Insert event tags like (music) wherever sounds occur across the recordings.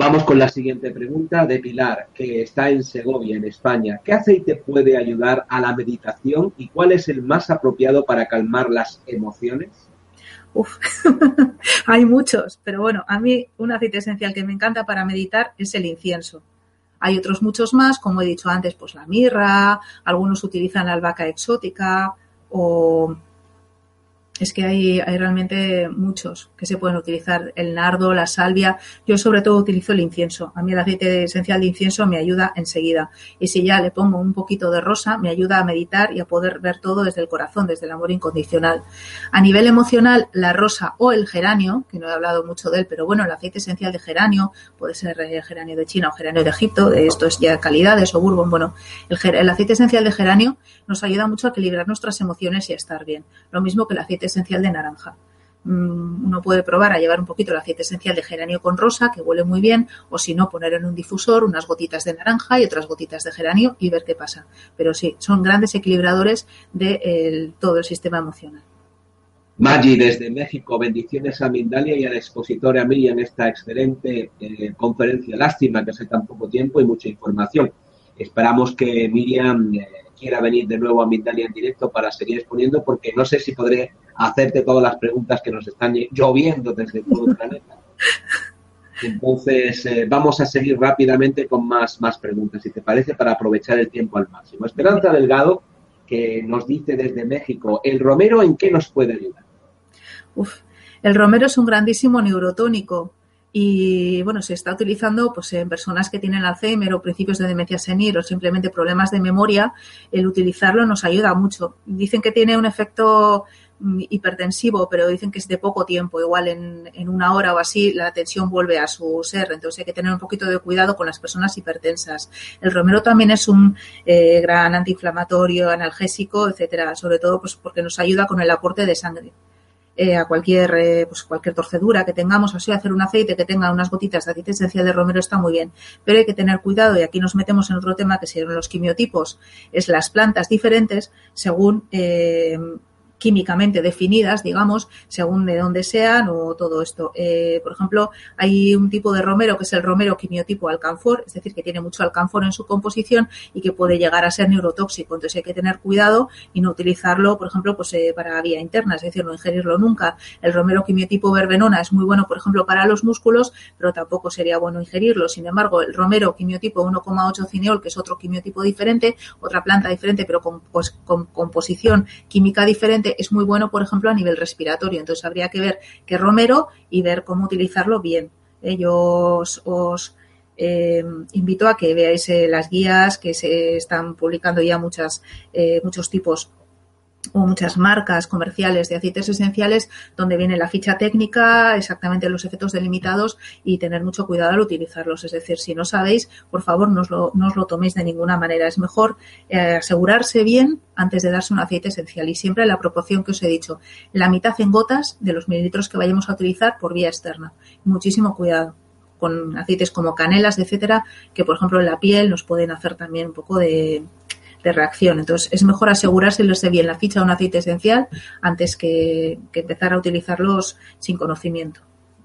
Vamos con la siguiente pregunta de Pilar, que está en Segovia, en España. ¿Qué aceite puede ayudar a la meditación y cuál es el más apropiado para calmar las emociones? Uf, (laughs) hay muchos, pero bueno, a mí un aceite esencial que me encanta para meditar es el incienso. Hay otros muchos más, como he dicho antes, pues la mirra, algunos utilizan la albahaca exótica o es que hay, hay, realmente muchos que se pueden utilizar, el nardo, la salvia. Yo sobre todo utilizo el incienso. A mí el aceite esencial de incienso me ayuda enseguida. Y si ya le pongo un poquito de rosa, me ayuda a meditar y a poder ver todo desde el corazón, desde el amor incondicional. A nivel emocional, la rosa o el geranio, que no he hablado mucho de él, pero bueno, el aceite esencial de geranio, puede ser el geranio de China o geranio de Egipto, de esto es ya calidades o bourbon. Bueno, el, el aceite esencial de geranio nos ayuda mucho a equilibrar nuestras emociones y a estar bien. Lo mismo que el aceite esencial de naranja. Uno puede probar a llevar un poquito el aceite esencial de geranio con rosa, que huele muy bien, o si no, poner en un difusor unas gotitas de naranja y otras gotitas de geranio y ver qué pasa. Pero sí, son grandes equilibradores de todo el sistema emocional. Maggi, desde México, bendiciones a Mindalia y a la expositora Miriam esta excelente eh, conferencia. Lástima que hace tan poco tiempo y mucha información. Esperamos que Miriam eh, quiera venir de nuevo a Mindalia en directo para seguir exponiendo, porque no sé si podré hacerte todas las preguntas que nos están lloviendo desde todo el planeta. (laughs) Entonces, eh, vamos a seguir rápidamente con más, más preguntas, si te parece, para aprovechar el tiempo al máximo. Esperanza Delgado, que nos dice desde México, ¿el romero en qué nos puede ayudar? Uf, el romero es un grandísimo neurotónico y bueno, se está utilizando pues en personas que tienen Alzheimer o principios de demencia senil o simplemente problemas de memoria, el utilizarlo nos ayuda mucho. Dicen que tiene un efecto hipertensivo, pero dicen que es de poco tiempo, igual en, en, una hora o así la tensión vuelve a su ser, entonces hay que tener un poquito de cuidado con las personas hipertensas. El romero también es un eh, gran antiinflamatorio, analgésico, etcétera, sobre todo pues porque nos ayuda con el aporte de sangre. Eh, a cualquier, eh, pues cualquier torcedura que tengamos, así hacer un aceite que tenga unas gotitas de aceite esencial de romero está muy bien, pero hay que tener cuidado y aquí nos metemos en otro tema que serían los quimiotipos, es las plantas diferentes según eh, químicamente definidas, digamos, según de dónde sean o todo esto. Eh, por ejemplo, hay un tipo de romero que es el romero quimiotipo alcanfor, es decir, que tiene mucho alcanfor en su composición y que puede llegar a ser neurotóxico. Entonces hay que tener cuidado y no utilizarlo, por ejemplo, pues eh, para vía interna, es decir, no ingerirlo nunca. El romero quimiotipo verbenona es muy bueno, por ejemplo, para los músculos, pero tampoco sería bueno ingerirlo. Sin embargo, el romero quimiotipo 1,8 cineol, que es otro quimiotipo diferente, otra planta diferente, pero con, pues, con composición química diferente, es muy bueno, por ejemplo, a nivel respiratorio. Entonces habría que ver qué romero y ver cómo utilizarlo bien. Eh, yo os, eh, invito a que veáis eh, las guías que se están publicando ya muchas, eh, muchos tipos o muchas marcas comerciales de aceites esenciales donde viene la ficha técnica, exactamente los efectos delimitados y tener mucho cuidado al utilizarlos. Es decir, si no sabéis, por favor, no os lo, no os lo toméis de ninguna manera. Es mejor eh, asegurarse bien antes de darse un aceite esencial y siempre la proporción que os he dicho, la mitad en gotas de los mililitros que vayamos a utilizar por vía externa. Muchísimo cuidado con aceites como canelas, etcétera, que por ejemplo en la piel nos pueden hacer también un poco de, de reacción. Entonces, es mejor asegurarse lo esté bien la ficha de un aceite esencial antes que, que, empezar a utilizarlos sin conocimiento.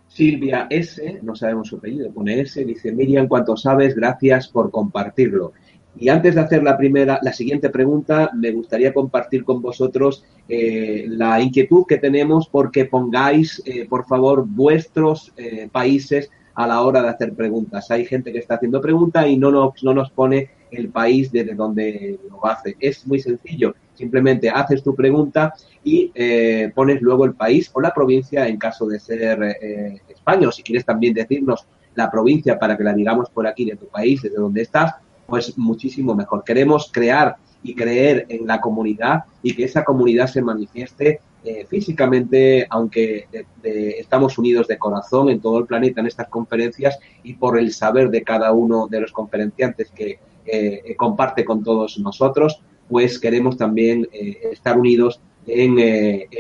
Silvia S., no sabemos su apellido, pone S., dice Miriam, cuanto sabes, gracias por compartirlo. Y antes de hacer la primera, la siguiente pregunta, me gustaría compartir con vosotros eh, la inquietud que tenemos porque pongáis, eh, por favor, vuestros eh, países a la hora de hacer preguntas. Hay gente que está haciendo preguntas y no nos, no nos pone el país desde donde lo hace. Es muy sencillo. Simplemente haces tu pregunta y eh, pones luego el país o la provincia en caso de ser eh, España. O si quieres también decirnos la provincia para que la digamos por aquí de tu país, desde donde estás, pues muchísimo mejor. Queremos crear y creer en la comunidad y que esa comunidad se manifieste eh, físicamente, aunque estamos unidos de corazón en todo el planeta en estas conferencias y por el saber de cada uno de los conferenciantes que eh, comparte con todos nosotros, pues queremos también eh, estar unidos en,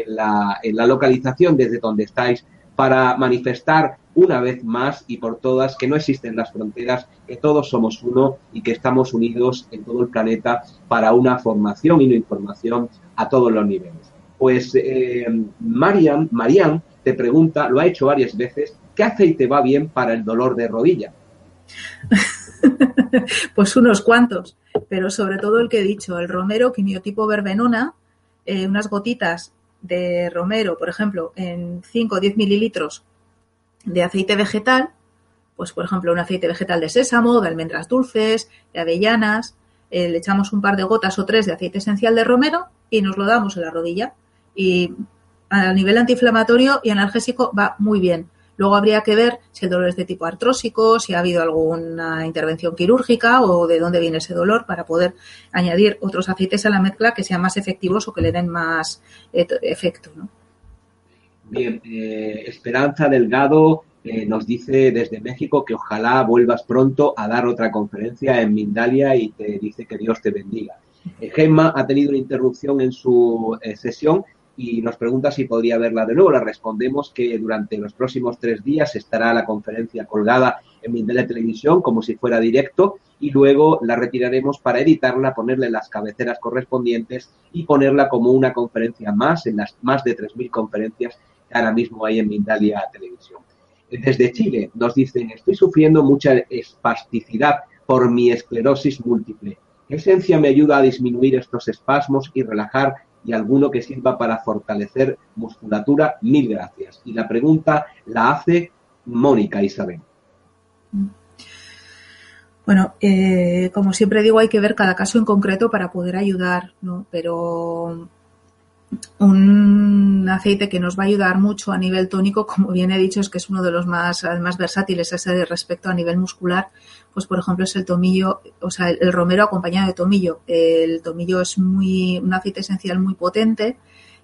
la, localización desde donde estáis para manifestar una vez más y por todas que no existen las fronteras, que todos somos uno y que estamos unidos en todo el planeta para una formación y una información a todos los niveles. Pues eh, Marian, Marian te pregunta, lo ha hecho varias veces, ¿qué aceite va bien para el dolor de rodilla? (laughs) (laughs) pues unos cuantos, pero sobre todo el que he dicho, el romero quimiotipo verbenona, eh, unas gotitas de romero, por ejemplo, en 5 o 10 mililitros de aceite vegetal, pues por ejemplo un aceite vegetal de sésamo, de almendras dulces, de avellanas, eh, le echamos un par de gotas o tres de aceite esencial de romero y nos lo damos en la rodilla. Y a nivel antiinflamatorio y analgésico va muy bien. Luego habría que ver si el dolor es de tipo artrósico, si ha habido alguna intervención quirúrgica o de dónde viene ese dolor para poder añadir otros aceites a la mezcla que sean más efectivos o que le den más eh, efecto. ¿no? Bien, eh, Esperanza Delgado eh, nos dice desde México que ojalá vuelvas pronto a dar otra conferencia en Mindalia y te dice que Dios te bendiga. Gemma ha tenido una interrupción en su sesión y nos pregunta si podría verla de nuevo. Le respondemos que durante los próximos tres días estará la conferencia colgada en mi Televisión como si fuera directo y luego la retiraremos para editarla, ponerle las cabeceras correspondientes y ponerla como una conferencia más en las más de 3.000 conferencias que ahora mismo hay en Mindalia Televisión. Desde Chile nos dicen, estoy sufriendo mucha espasticidad por mi esclerosis múltiple. ¿Qué esencia me ayuda a disminuir estos espasmos y relajar y alguno que sirva para fortalecer musculatura, mil gracias. Y la pregunta la hace Mónica Isabel. Bueno, eh, como siempre digo, hay que ver cada caso en concreto para poder ayudar, ¿no? Pero un aceite que nos va a ayudar mucho a nivel tónico, como bien he dicho, es que es uno de los más, más versátiles ese respecto a nivel muscular, pues por ejemplo es el tomillo, o sea, el, romero acompañado de tomillo. El tomillo es muy, un aceite esencial muy potente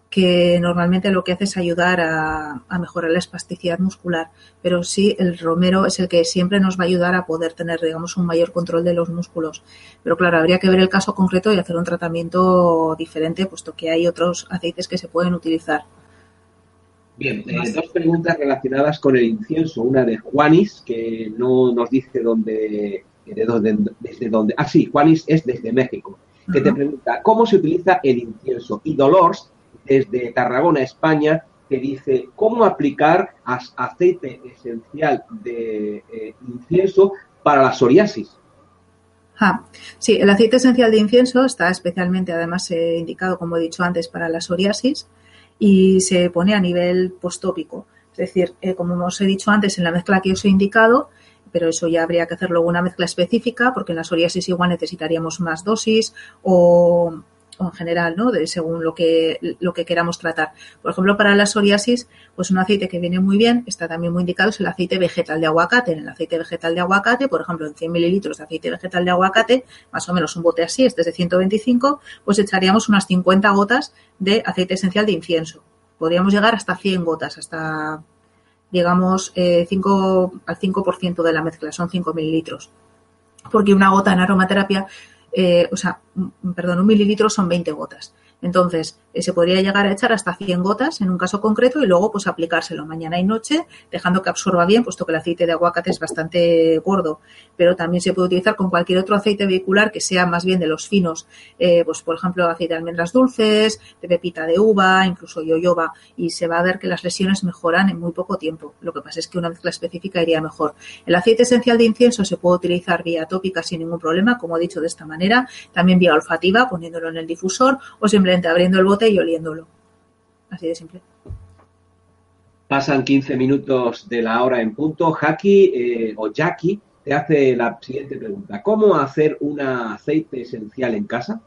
que normalmente lo que hace es ayudar a, mejorar la espasticidad muscular, pero sí el romero es el que siempre nos va a ayudar a poder tener, digamos, un mayor control de los músculos. Pero claro, habría que ver el caso concreto y hacer un tratamiento diferente, puesto que hay otros aceites que se pueden utilizar. Bien, eh, dos preguntas relacionadas con el incienso. Una de Juanis, que no nos dice dónde, de dónde, desde dónde. Ah, sí, Juanis es desde México, que te pregunta, ¿cómo se utiliza el incienso? Y Dolores desde Tarragona, España, que dice cómo aplicar aceite esencial de eh, incienso para la psoriasis. Sí, el aceite esencial de incienso está especialmente, además, eh, indicado, como he dicho antes, para la psoriasis y se pone a nivel postópico. Es decir, eh, como os he dicho antes, en la mezcla que os he indicado, pero eso ya habría que hacer luego una mezcla específica, porque en la psoriasis igual necesitaríamos más dosis o, en general, ¿no? Según lo que, lo que queramos tratar. Por ejemplo, para la psoriasis, pues un aceite que viene muy bien, está también muy indicado, es el aceite vegetal de aguacate. En el aceite vegetal de aguacate, por ejemplo, en 100 mililitros de aceite vegetal de aguacate, más o menos un bote así, este es de 125, pues echaríamos unas 50 gotas de aceite esencial de incienso. Podríamos llegar hasta 100 gotas, hasta, digamos, eh, 5, al 5% de la mezcla, son 5 mililitros. Porque una gota en aromaterapia eh, o sea, perdón, un mililitro son 20 gotas. Entonces, se podría llegar a echar hasta 100 gotas en un caso concreto y luego pues aplicárselo mañana y noche, dejando que absorba bien, puesto que el aceite de aguacate es bastante gordo. Pero también se puede utilizar con cualquier otro aceite vehicular que sea más bien de los finos, eh, pues por ejemplo aceite de almendras dulces, de pepita de uva, incluso yoyoba, y se va a ver que las lesiones mejoran en muy poco tiempo. Lo que pasa es que una mezcla específica iría mejor. El aceite esencial de incienso se puede utilizar vía tópica sin ningún problema, como he dicho de esta manera, también vía olfativa, poniéndolo en el difusor o simplemente abriendo el bote y oliéndolo. Así de simple. Pasan 15 minutos de la hora en punto. Jackie eh, o Jackie te hace la siguiente pregunta. ¿Cómo hacer un aceite esencial en casa?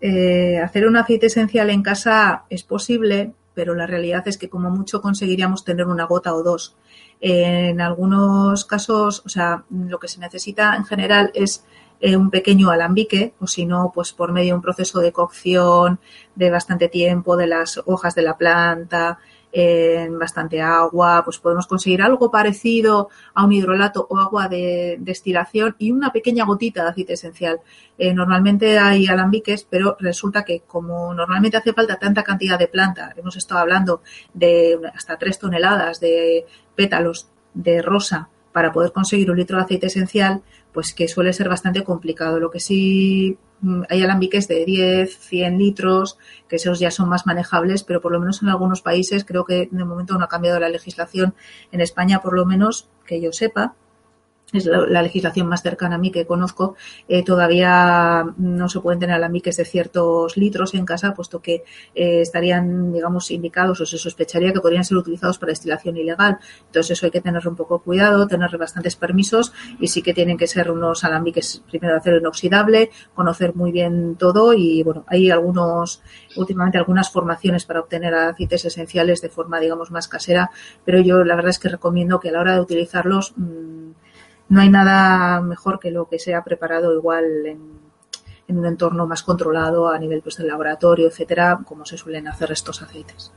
Eh, hacer un aceite esencial en casa es posible, pero la realidad es que como mucho conseguiríamos tener una gota o dos. En algunos casos, o sea, lo que se necesita en general es eh, un pequeño alambique, o si no, pues por medio de un proceso de cocción de bastante tiempo de las hojas de la planta, en bastante agua, pues podemos conseguir algo parecido a un hidrolato o agua de destilación y una pequeña gotita de aceite esencial. Eh, normalmente hay alambiques, pero resulta que como normalmente hace falta tanta cantidad de planta, hemos estado hablando de hasta tres toneladas de pétalos de rosa para poder conseguir un litro de aceite esencial, pues que suele ser bastante complicado. Lo que sí mm, hay alambiques de 10, 100 litros, que esos ya son más manejables, pero por lo menos en algunos países creo que de momento no ha cambiado la legislación. En España, por lo menos, que yo sepa, es la, legislación más cercana a mí que conozco, eh, todavía no se pueden tener alambiques de ciertos litros en casa, puesto que eh, estarían, digamos, indicados o se sospecharía que podrían ser utilizados para destilación ilegal. Entonces eso hay que tener un poco cuidado, tener bastantes permisos y sí que tienen que ser unos alambiques primero de acero inoxidable, conocer muy bien todo y bueno, hay algunos, últimamente algunas formaciones para obtener aceites esenciales de forma, digamos, más casera, pero yo la verdad es que recomiendo que a la hora de utilizarlos mmm, no hay nada mejor que lo que sea preparado igual en, en un entorno más controlado a nivel pues, del laboratorio, etcétera, como se suelen hacer estos aceites.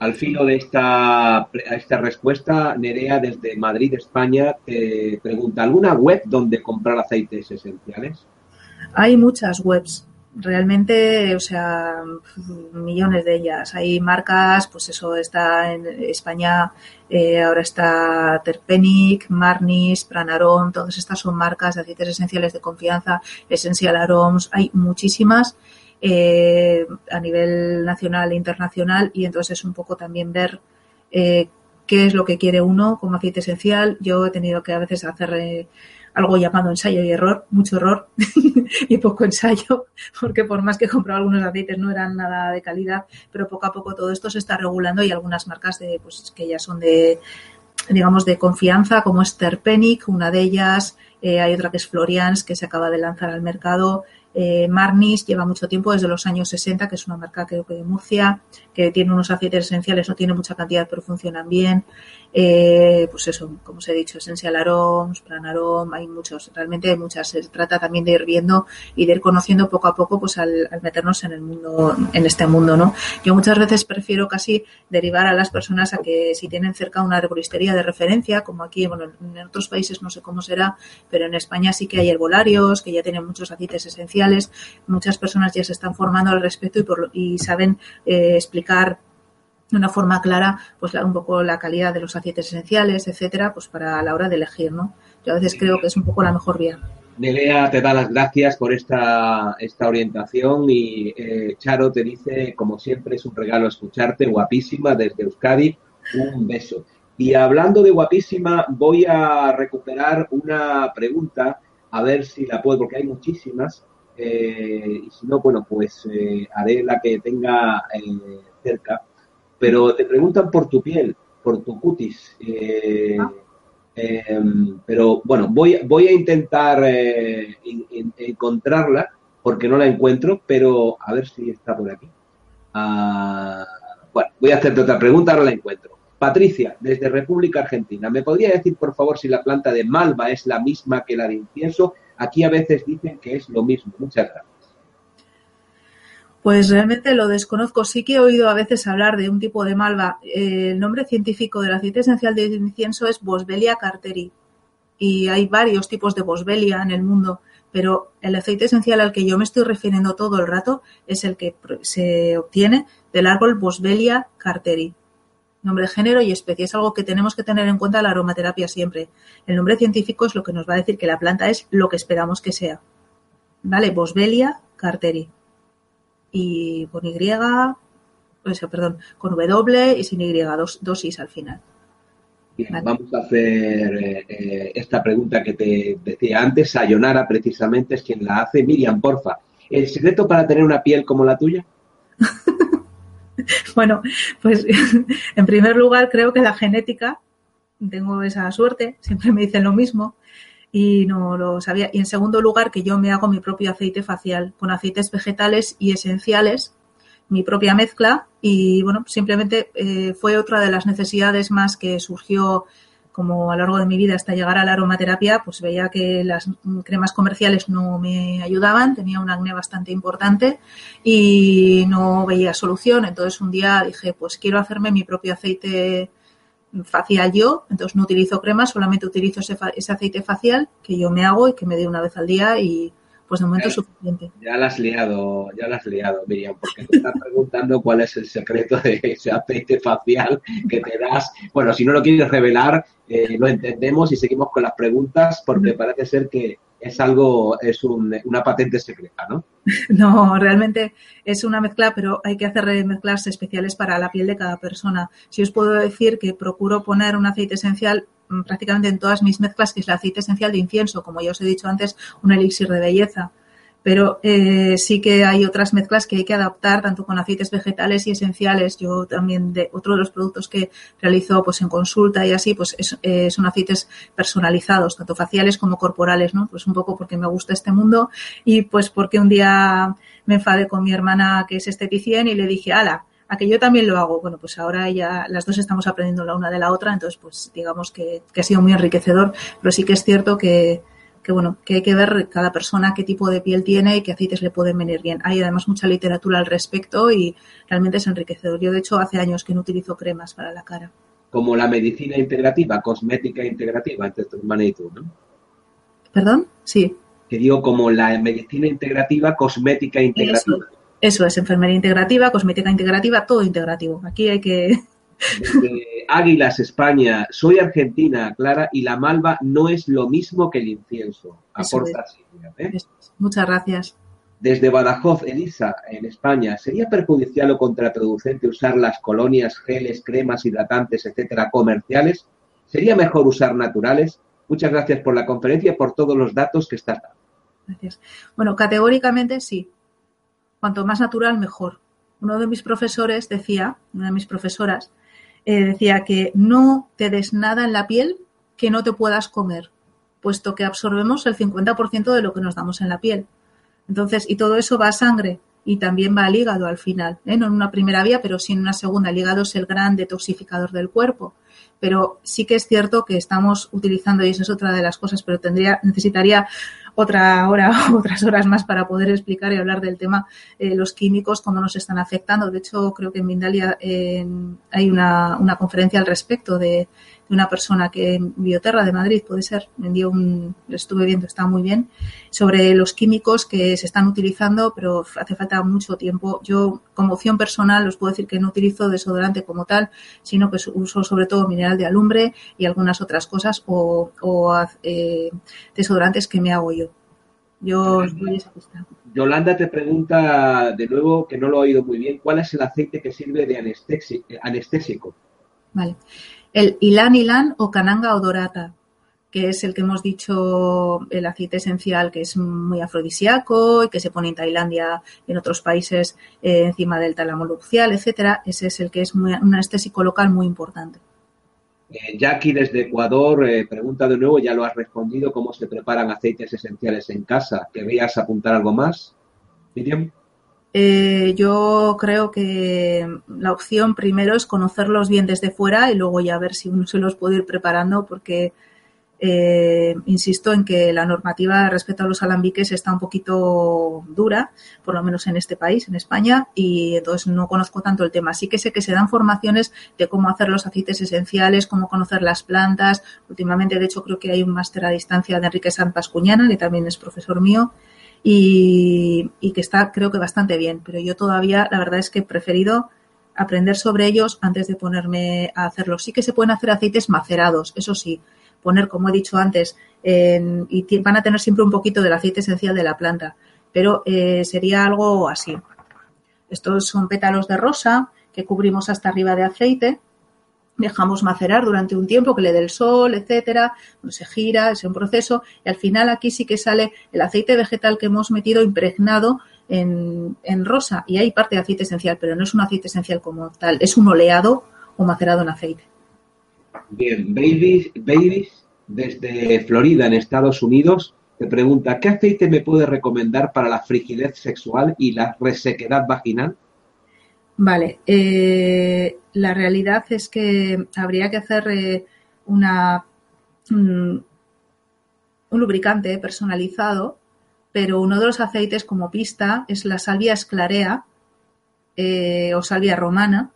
Al filo de esta, esta respuesta, Nerea desde Madrid, España, te pregunta, ¿alguna web donde comprar aceites esenciales? Hay muchas webs realmente, o sea, millones de ellas. Hay marcas, pues eso está en España, eh, ahora está Terpenic, Marnis, Pranarom, todas estas son marcas de aceites esenciales de confianza, Essential Aroms, hay muchísimas eh, a nivel nacional e internacional y entonces es un poco también ver eh, qué es lo que quiere uno como aceite esencial. Yo he tenido que a veces hacer eh, algo llamado ensayo y error, mucho error (laughs) y poco ensayo, porque por más que he algunos aceites no eran nada de calidad, pero poco a poco todo esto se está regulando y algunas marcas de, pues, que ya son de, digamos, de confianza, como es Terpenic, una de ellas, eh, hay otra que es Florians, que se acaba de lanzar al mercado, eh, Marnis lleva mucho tiempo, desde los años 60, que es una marca creo que de Murcia, que tiene unos aceites esenciales, no tiene mucha cantidad, pero funcionan bien. Eh, pues eso, como os he dicho, Essential Aroms, Plan Arom, hay muchos, realmente hay muchas. Se trata también de ir viendo y de ir conociendo poco a poco, pues al, al meternos en el mundo, en este mundo, ¿no? Yo muchas veces prefiero casi derivar a las personas a que si tienen cerca una herboristería de referencia, como aquí, bueno, en otros países no sé cómo será, pero en España sí que hay herbolarios, que ya tienen muchos aceites esenciales, muchas personas ya se están formando al respecto y, por, y saben eh, explicar de una forma clara pues un poco la calidad de los aceites esenciales, etcétera, pues para la hora de elegir, ¿no? Yo a veces creo que es un poco la mejor vía. Nelea te da las gracias por esta, esta orientación y eh, Charo te dice, como siempre, es un regalo escucharte, guapísima, desde Euskadi, un beso. Y hablando de guapísima, voy a recuperar una pregunta, a ver si la puedo, porque hay muchísimas, eh, y si no, bueno, pues eh, haré la que tenga cerca pero te preguntan por tu piel, por tu cutis. Eh, eh, pero bueno, voy, voy a intentar eh, in, encontrarla porque no la encuentro, pero a ver si está por aquí. Uh, bueno, voy a hacerte otra pregunta, ahora la encuentro. Patricia, desde República Argentina, ¿me podría decir por favor si la planta de malva es la misma que la de incienso? Aquí a veces dicen que es lo mismo. Muchas gracias. Pues realmente lo desconozco. Sí que he oído a veces hablar de un tipo de malva. Eh, el nombre científico del aceite esencial de incienso es Boswellia carteri. Y hay varios tipos de Boswellia en el mundo, pero el aceite esencial al que yo me estoy refiriendo todo el rato es el que se obtiene del árbol Boswellia carteri. Nombre, género y especie es algo que tenemos que tener en cuenta en la aromaterapia siempre. El nombre científico es lo que nos va a decir que la planta es lo que esperamos que sea. ¿Vale? Boswellia carteri y con Y, o sea, perdón, con W y sin Y, dos, dos Is al final. Bien, vale. Vamos a hacer eh, esta pregunta que te decía antes. Sayonara, precisamente, es quien la hace. Miriam, porfa, ¿el secreto para tener una piel como la tuya? (laughs) bueno, pues (laughs) en primer lugar creo que la genética, tengo esa suerte, siempre me dicen lo mismo, y no lo sabía. Y en segundo lugar, que yo me hago mi propio aceite facial con aceites vegetales y esenciales mi propia mezcla y bueno, simplemente eh, fue otra de las necesidades más que surgió como a lo largo de mi vida hasta llegar a la aromaterapia, pues veía que las cremas comerciales no me ayudaban, tenía un acné bastante importante y no veía solución. Entonces un día dije, pues quiero hacerme mi propio aceite facial yo, entonces no utilizo crema, solamente utilizo ese, ese aceite facial que yo me hago y que me doy una vez al día y pues de momento es suficiente. Ya la has liado, ya la has liado, Miriam, porque te estás preguntando cuál es el secreto de ese aceite facial que te das. Bueno, si no lo quieres revelar, eh, lo entendemos y seguimos con las preguntas porque parece ser que es algo, es un, una patente secreta, ¿no? (laughs) No, realmente es una mezcla, pero hay que hacer mezclas especiales para la piel de cada persona. Si os puedo decir que procuro poner un aceite esencial Mm, prácticamente en todas mis mezclas, que es el aceite esencial de incienso, como ya os he dicho antes, un elixir de belleza. Pero eh, sí que hay otras mezclas que hay que adaptar, tanto con aceites vegetales y esenciales. Yo también, de otro de los productos que realizo pues en consulta y así, pues es, eh, son aceites personalizados, tanto faciales como corporales, ¿no? Pues un poco porque me gusta este mundo y pues porque un día me enfadé con mi hermana que es esteticien y le dije, ala, a que yo también lo hago. Bueno, pues ahora ya las dos estamos aprendiendo la una de la otra, entonces pues digamos que, ha sido muy enriquecedor, pero sí que es cierto que, que bueno, que hay que ver cada persona qué tipo de piel tiene y qué aceites le pueden venir bien. Hay además mucha literatura al respecto y realmente es enriquecedor. Yo de hecho hace años que no utilizo cremas para la cara. Como la medicina integrativa, cosmética integrativa entre tu hermana y tú, ¿no? ¿Perdón? Sí. Que digo como la medicina integrativa, cosmética integrativa. Eso es, enfermería integrativa, cosmética integrativa, todo integrativo. Aquí hay que... Desde Águilas, España, soy argentina, Clara, y la malva no es lo mismo que el incienso. Aporta ¿eh? Muchas gracias. Desde Badajoz, Elisa, en España, ¿sería perjudicial o contraproducente usar las colonias, geles, cremas, hidratantes, etcétera, comerciales? ¿Sería mejor usar naturales? Muchas gracias por la conferencia y por todos los datos que estás dando. Gracias. Bueno, categóricamente sí cuanto más natural, mejor. Uno de mis profesores decía, una de mis profesoras, eh, decía que no te des nada en la piel que no te puedas comer, puesto que absorbemos el 50% de lo que nos damos en la piel. Entonces, y todo eso va a sangre y también va al hígado al final, ¿eh? no en una primera vía, pero sí en una segunda. El hígado es el gran detoxificador del cuerpo. Pero sí que es cierto que estamos utilizando, y eso es otra de las cosas, pero tendría, necesitaría otra hora, (laughs) otras horas más para poder explicar y hablar del tema, eh, los químicos, cómo nos están afectando. De hecho, creo que en Mindalia hay una, una conferencia al respecto de, de una persona que en Bioterra de Madrid, puede ser, me envió un, lo estuve viendo, está muy bien, sobre los químicos que se están utilizando, pero hace falta mucho tiempo. Yo, como opción personal, os puedo decir que no utilizo desodorante como tal, sino que uso sobre todo mineral de alumbre y algunas otras cosas o, eh, desodorantes que me hago yo. Yo Yolanda te pregunta de nuevo, que no lo he oído muy bien, ¿cuál es el aceite que sirve de anestésico? Vale el ilan ilan o cananga odorata, que es el que hemos dicho, el aceite esencial que es muy afrodisíaco y que se pone en Tailandia en otros países eh, encima del tálamo nupcial, etcétera. Ese es el que es un anestésico local muy importante. Eh, Jackie desde Ecuador eh, pregunta de nuevo, ya lo has respondido, cómo se preparan aceites esenciales en casa. ¿Querrías apuntar algo más, Miriam? Eh, yo creo que la opción primero es conocerlos bien desde fuera y luego ya ver si uno se los puede ir preparando porque eh, insisto en que la normativa respecto a los alambiques está un poquito dura, por lo menos en este país, en España, y entonces no conozco tanto el tema. Sí que sé que se dan formaciones de cómo hacer los aceites esenciales, cómo conocer las plantas. Últimamente, de hecho, creo que hay un máster a distancia de Enrique San Pascuñana, que también es profesor mío, y, que está creo que bastante bien, pero yo todavía la verdad es que he preferido aprender sobre ellos antes de ponerme a hacerlo. Sí que se pueden hacer aceites macerados, eso sí, poner, como he dicho antes, y van a tener siempre un poquito del aceite esencial de la planta, pero eh, sería algo así. Estos son pétalos de rosa que cubrimos hasta arriba de aceite dejamos macerar durante un tiempo, que le dé el sol, etcétera, se gira, es un proceso, y al final aquí sí que sale el aceite vegetal que hemos metido impregnado en, rosa, y hay parte de aceite esencial, pero no es un aceite esencial como tal, es un oleado o macerado en aceite. Bien, Babies, Babies desde Florida, en Estados Unidos, te pregunta, ¿qué aceite me puede recomendar para la frigidez sexual y la resequedad vaginal? Vale, eh, la realidad es que habría que hacer eh, una, un, un lubricante personalizado, pero uno de los aceites como pista es la salvia esclarea eh, o salvia romana.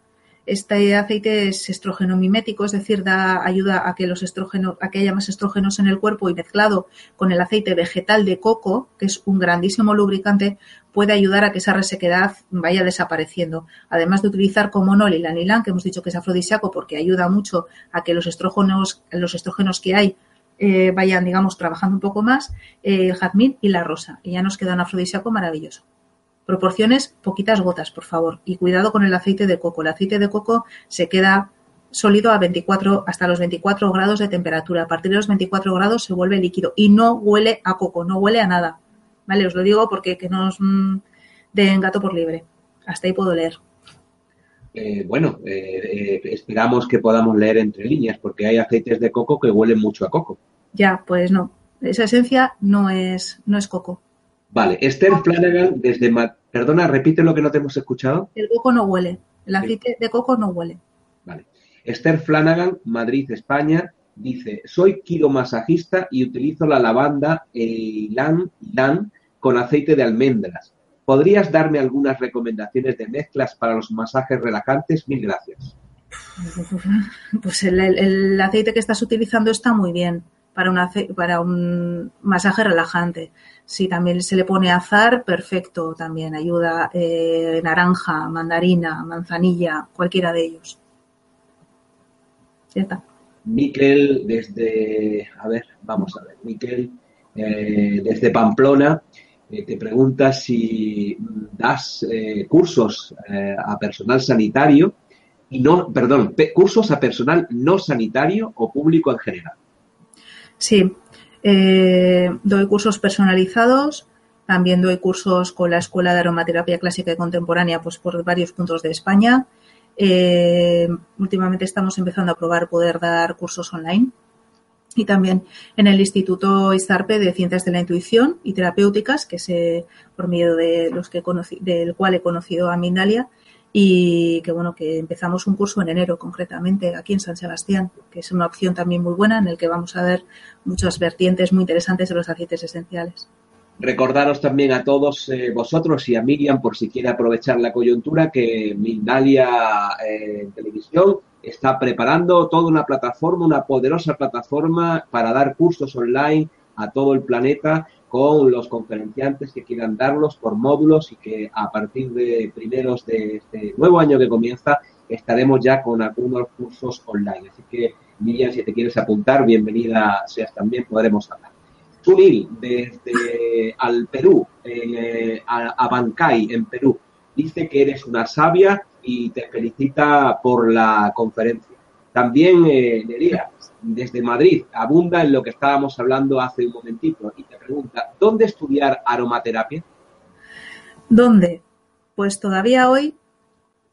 Este aceite es estrógeno mimético, es decir, da ayuda a que los estrógenos, a que haya más estrógenos en el cuerpo y mezclado con el aceite vegetal de coco, que es un grandísimo lubricante, puede ayudar a que esa resequedad vaya desapareciendo. Además de utilizar como no el ilanilán, que hemos dicho que es afrodisíaco porque ayuda mucho a que los estrógenos, los estrógenos que hay eh, vayan, digamos, trabajando un poco más, eh, el jazmín y la rosa. Y ya nos queda un afrodisíaco maravilloso. Proporciones, poquitas gotas, por favor. Y cuidado con el aceite de coco. El aceite de coco se queda sólido a 24, hasta los 24 grados de temperatura. A partir de los 24 grados se vuelve líquido y no huele a coco, no huele a nada. ¿Vale? Os lo digo porque que nos mm, den gato por libre. Hasta ahí puedo leer. Eh, bueno, eh, eh, esperamos que podamos leer entre líneas, porque hay aceites de coco que huelen mucho a coco. Ya, pues no. Esa esencia no es, no es coco. Vale, Esther Flanagan desde... Ma- Perdona, repite lo que no te hemos escuchado. El coco no huele. El aceite de coco no huele. Vale. Esther Flanagan, Madrid, España, dice, soy quiromasajista y utilizo la lavanda Ilan Ilan con aceite de almendras. ¿Podrías darme algunas recomendaciones de mezclas para los masajes relajantes? Mil gracias. (laughs) Pues el, aceite que estás utilizando está muy bien para un masaje relajante. Si también se le pone azar, perfecto también. Ayuda eh, naranja, mandarina, manzanilla, cualquiera de ellos. Ya está. Miquel desde, a ver, vamos a ver, Miquel eh, desde Pamplona eh, te pregunta si das eh, cursos a personal sanitario y no, perdón, pe- cursos a personal no sanitario o público en general. Sí, eh, doy cursos personalizados, también doy cursos con la Escuela de Aromaterapia Clásica y Contemporánea pues por varios puntos de España. Eh, últimamente estamos empezando a probar poder dar cursos online y también en el Instituto ISARPE de Ciencias de la Intuición y Terapéuticas, que es eh, por medio de los que conocí, del cual he conocido a Mindalia y que bueno que empezamos un curso en enero concretamente aquí en San Sebastián, que es una opción también muy buena en el que vamos a ver muchas vertientes muy interesantes de los aceites esenciales. Recordaros también a todos eh, vosotros y a Miriam, por si quiere aprovechar la coyuntura, que Mindalia eh, televisión está preparando toda una plataforma, una poderosa plataforma para dar cursos online a todo el planeta con los conferenciantes que quieran darlos por módulos y que a partir de primeros de este nuevo año que comienza estaremos ya con algunos cursos online. Así que, Miriam, si te quieres apuntar, bienvenida seas también, podremos hablar. Sunil, desde al Perú, eh, a, a Bancay, en Perú, dice que eres una sabia y te felicita por la conferencia. También eh, desde Madrid, abunda en lo que estábamos hablando hace un momentito y te pregunta, ¿dónde estudiar aromaterapia? ¿Dónde? Pues todavía hoy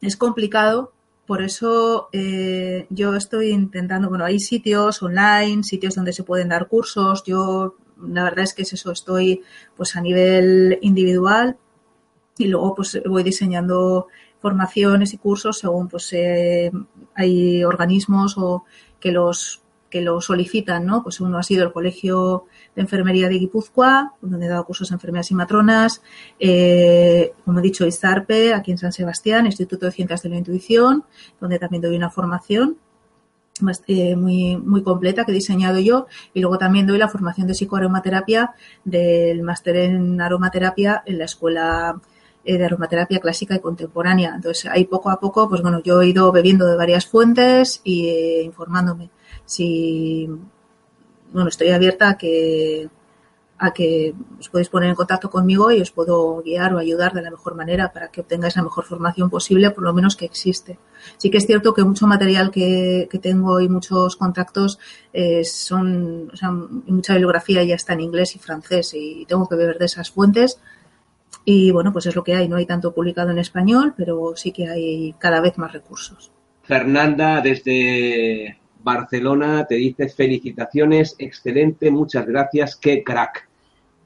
es complicado, por eso eh, yo estoy intentando, bueno, hay sitios online, sitios donde se pueden dar cursos, yo la verdad es que es eso, estoy pues a nivel individual y luego pues voy diseñando formaciones y cursos según pues eh, hay organismos o que los que lo solicitan, ¿no? Pues uno ha sido el Colegio de Enfermería de Guipúzcoa, donde he dado cursos de enfermeras y matronas, eh, como he dicho, ISARPE, aquí en San Sebastián, Instituto de Ciencias de la Intuición, donde también doy una formación eh, muy, muy completa que he diseñado yo y luego también doy la formación de psicoaromaterapia del máster en aromaterapia en la escuela eh, de aromaterapia clásica y contemporánea. Entonces, ahí poco a poco, pues bueno, yo he ido bebiendo de varias fuentes y eh, informándome. Si, bueno, estoy abierta a que, a que os podéis poner en contacto conmigo y os puedo guiar o ayudar de la mejor manera para que obtengáis la mejor formación posible, por lo menos que existe. Sí que es cierto que mucho material que, que tengo y muchos contactos eh, son, o sea, mucha bibliografía ya está en inglés y francés y tengo que beber de esas fuentes. Y bueno, pues es lo que hay, no hay tanto publicado en español, pero sí que hay cada vez más recursos. Fernanda, desde Barcelona, te dice felicitaciones, excelente, muchas gracias, qué crack.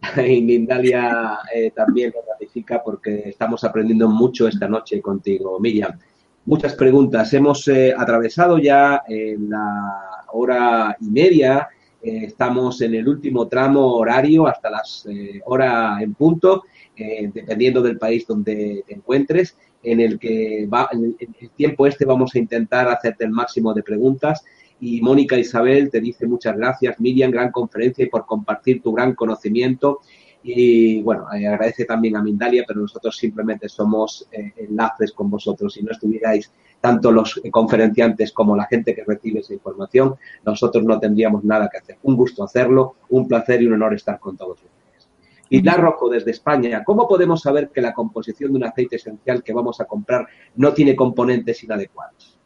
(laughs) Y Mindalia eh, también lo ratifica porque estamos aprendiendo mucho esta noche contigo, Miriam. Muchas preguntas. Hemos eh, atravesado ya en la hora y media. eh, estamos en el último tramo horario hasta las eh, hora en punto, eh, dependiendo del país donde te encuentres, en el que va, en el tiempo este vamos a intentar hacerte el máximo de preguntas. Y Mónica Isabel te dice muchas gracias, Miriam, gran conferencia y por compartir tu gran conocimiento. Y bueno, eh, agradece también a Mindalia, pero nosotros simplemente somos eh, enlaces con vosotros. Si no estuvierais tanto los conferenciantes como la gente que recibe esa información, nosotros no tendríamos nada que hacer. Un gusto hacerlo, un placer y un honor estar con todos ustedes. Pilar Rojo desde España, ¿cómo podemos saber que la composición de un aceite esencial que vamos a comprar no tiene componentes inadecuados?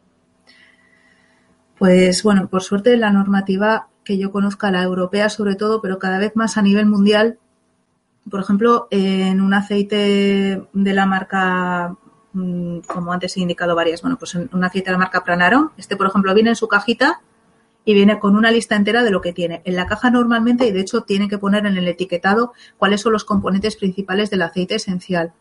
Pues bueno, por suerte la normativa que yo conozca, la europea sobre todo, pero cada vez más a nivel mundial, por ejemplo, en un aceite de la marca, mm, como antes he indicado varias, bueno, pues en un aceite de la marca Pranaro, este por ejemplo viene en su cajita y viene con una lista entera de lo que tiene. En la caja normalmente, y de hecho tiene que poner en el etiquetado cuáles son los componentes principales del aceite esencial.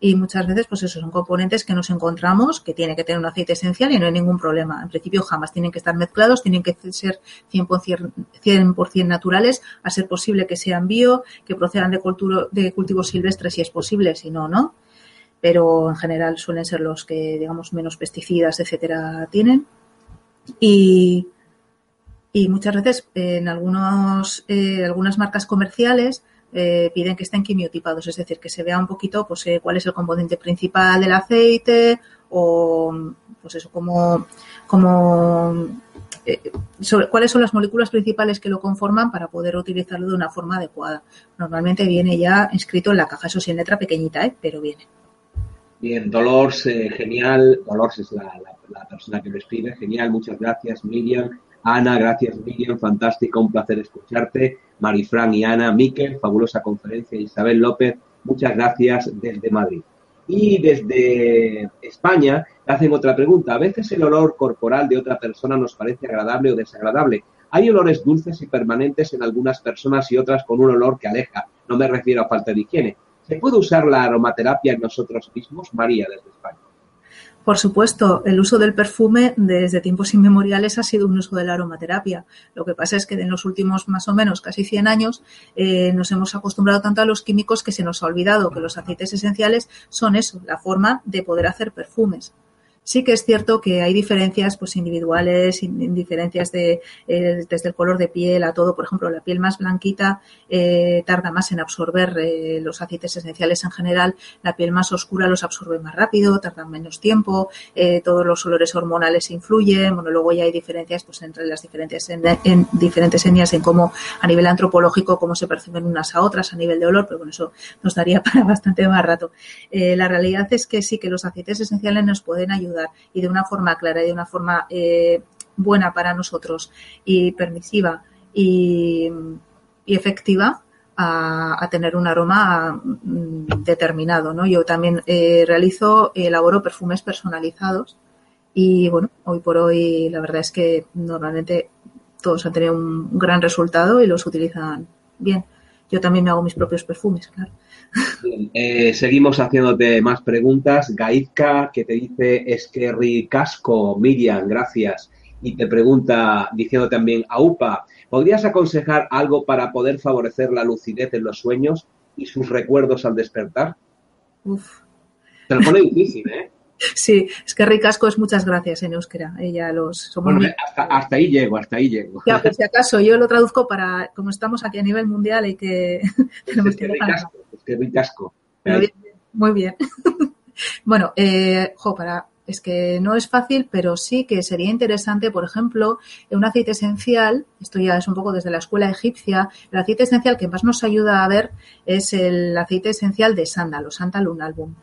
Y muchas veces, pues esos son componentes que nos encontramos, que tiene que tener un aceite esencial y no hay ningún problema. En principio jamás tienen que estar mezclados, tienen que ser 100%, 100 naturales, a ser posible que sean bio, que procedan de, culturo, de cultivos silvestres si es posible, si no, no. Pero en general suelen ser los que, digamos, menos pesticidas, etcétera, tienen. Y, y muchas veces en algunos, eh, algunas marcas comerciales eh, piden que estén quimiotipados, es decir, que se vea un poquito pues, eh, cuál es el componente principal del aceite o pues eso, como, como eh, sobre cuáles son las moléculas principales que lo conforman para poder utilizarlo de una forma adecuada. Normalmente viene ya inscrito en la caja, eso sí, en letra pequeñita, ¿eh? pero viene. Bien, Dolores, eh, genial. Dolores es la, la, persona que me escribe. Genial, muchas gracias, Miriam. Ana, gracias, Miriam. Fantástica, un placer escucharte. Marifran y Ana, Miquel, fabulosa conferencia. Isabel López, muchas gracias desde Madrid. Y desde España hacen otra pregunta. A veces el olor corporal de otra persona nos parece agradable o desagradable. Hay olores dulces y permanentes en algunas personas y otras con un olor que aleja. No me refiero a falta de higiene. ¿Se puede usar la aromaterapia en nosotros mismos? María, desde España. Por supuesto, el uso del perfume desde tiempos inmemoriales ha sido un uso de la aromaterapia. Lo que pasa es que en los últimos más o menos casi 100 años eh, nos hemos acostumbrado tanto a los químicos que se nos ha olvidado que los aceites esenciales son eso, la forma de poder hacer perfumes. Sí que es cierto que hay diferencias pues individuales, diferencias de, eh, desde el color de piel a todo. Por ejemplo, la piel más blanquita eh, tarda más en absorber eh, los aceites esenciales en general. La piel más oscura los absorbe más rápido, tardan menos tiempo. Eh, todos los olores hormonales influyen. Bueno, luego ya hay diferencias pues entre las diferentes en, en diferentes etnias en cómo a nivel antropológico cómo se perciben unas a otras a nivel de olor, pero bueno, eso nos daría (laughs) para bastante más rato. Eh, la realidad es que sí que los aceites esenciales nos pueden ayudar y de una forma clara y de una forma eh, buena para nosotros y permisiva y, efectiva a, tener un aroma mm, determinado. ¿no? Yo también eh, realizo, elaboro perfumes personalizados y bueno, hoy por hoy la verdad es que normalmente todos han tenido un gran resultado y los utilizan bien. Yo también me hago mis propios perfumes, claro. Bien, eh, seguimos haciéndote más preguntas. Gaizka, que te dice, es que ricasco, Miriam, gracias. Y te pregunta, diciendo también, Aupa, ¿podrías aconsejar algo para poder favorecer la lucidez en los sueños y sus recuerdos al despertar? Uf. Te lo pone difícil, ¿eh? (laughs) Sí, es que ricasco es muchas gracias en euskera. Ella los somos bueno, hasta, hasta, ahí llego, hasta ahí llego. Ya, por si (laughs) acaso, yo lo traduzco para, como estamos aquí a nivel mundial y que (laughs) tenemos que, ricasco, Muy bien. Muy bien. (laughs) bueno, eh, jo, para es que no es fácil, pero sí que sería interesante, por ejemplo, un aceite esencial, esto ya es un poco desde la escuela egipcia, el aceite esencial que más nos ayuda a ver es el aceite esencial de sándalo, Santalun album.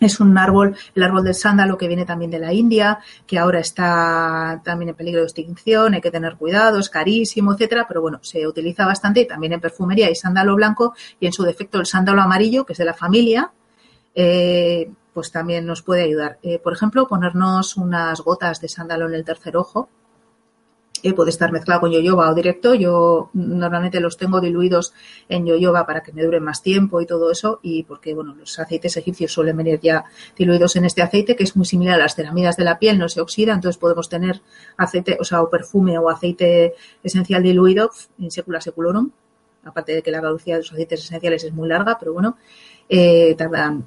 Es un árbol, el árbol del sándalo que viene también de la India, que ahora está también en peligro de extinción, hay que tener cuidado, es carísimo, etcétera, pero bueno, se utiliza bastante y también en perfumería hay sándalo blanco y en su defecto el sándalo amarillo, que es de la familia, eh, pues también nos puede ayudar. Eh, por ejemplo, ponernos unas gotas de sándalo en el tercer ojo Eh, puede estar mezclado con yoyoba o directo. Yo normalmente los tengo diluidos en yoyoba para que me duren más tiempo y todo eso. Y porque, bueno, los aceites egipcios suelen venir ya diluidos en este aceite, que es muy similar a las ceramidas de la piel, no se oxida. Entonces podemos tener aceite, o sea, o perfume o aceite esencial diluido en secula seculorum. Aparte de que la velocidad de los aceites esenciales es muy larga, pero bueno, eh, tardan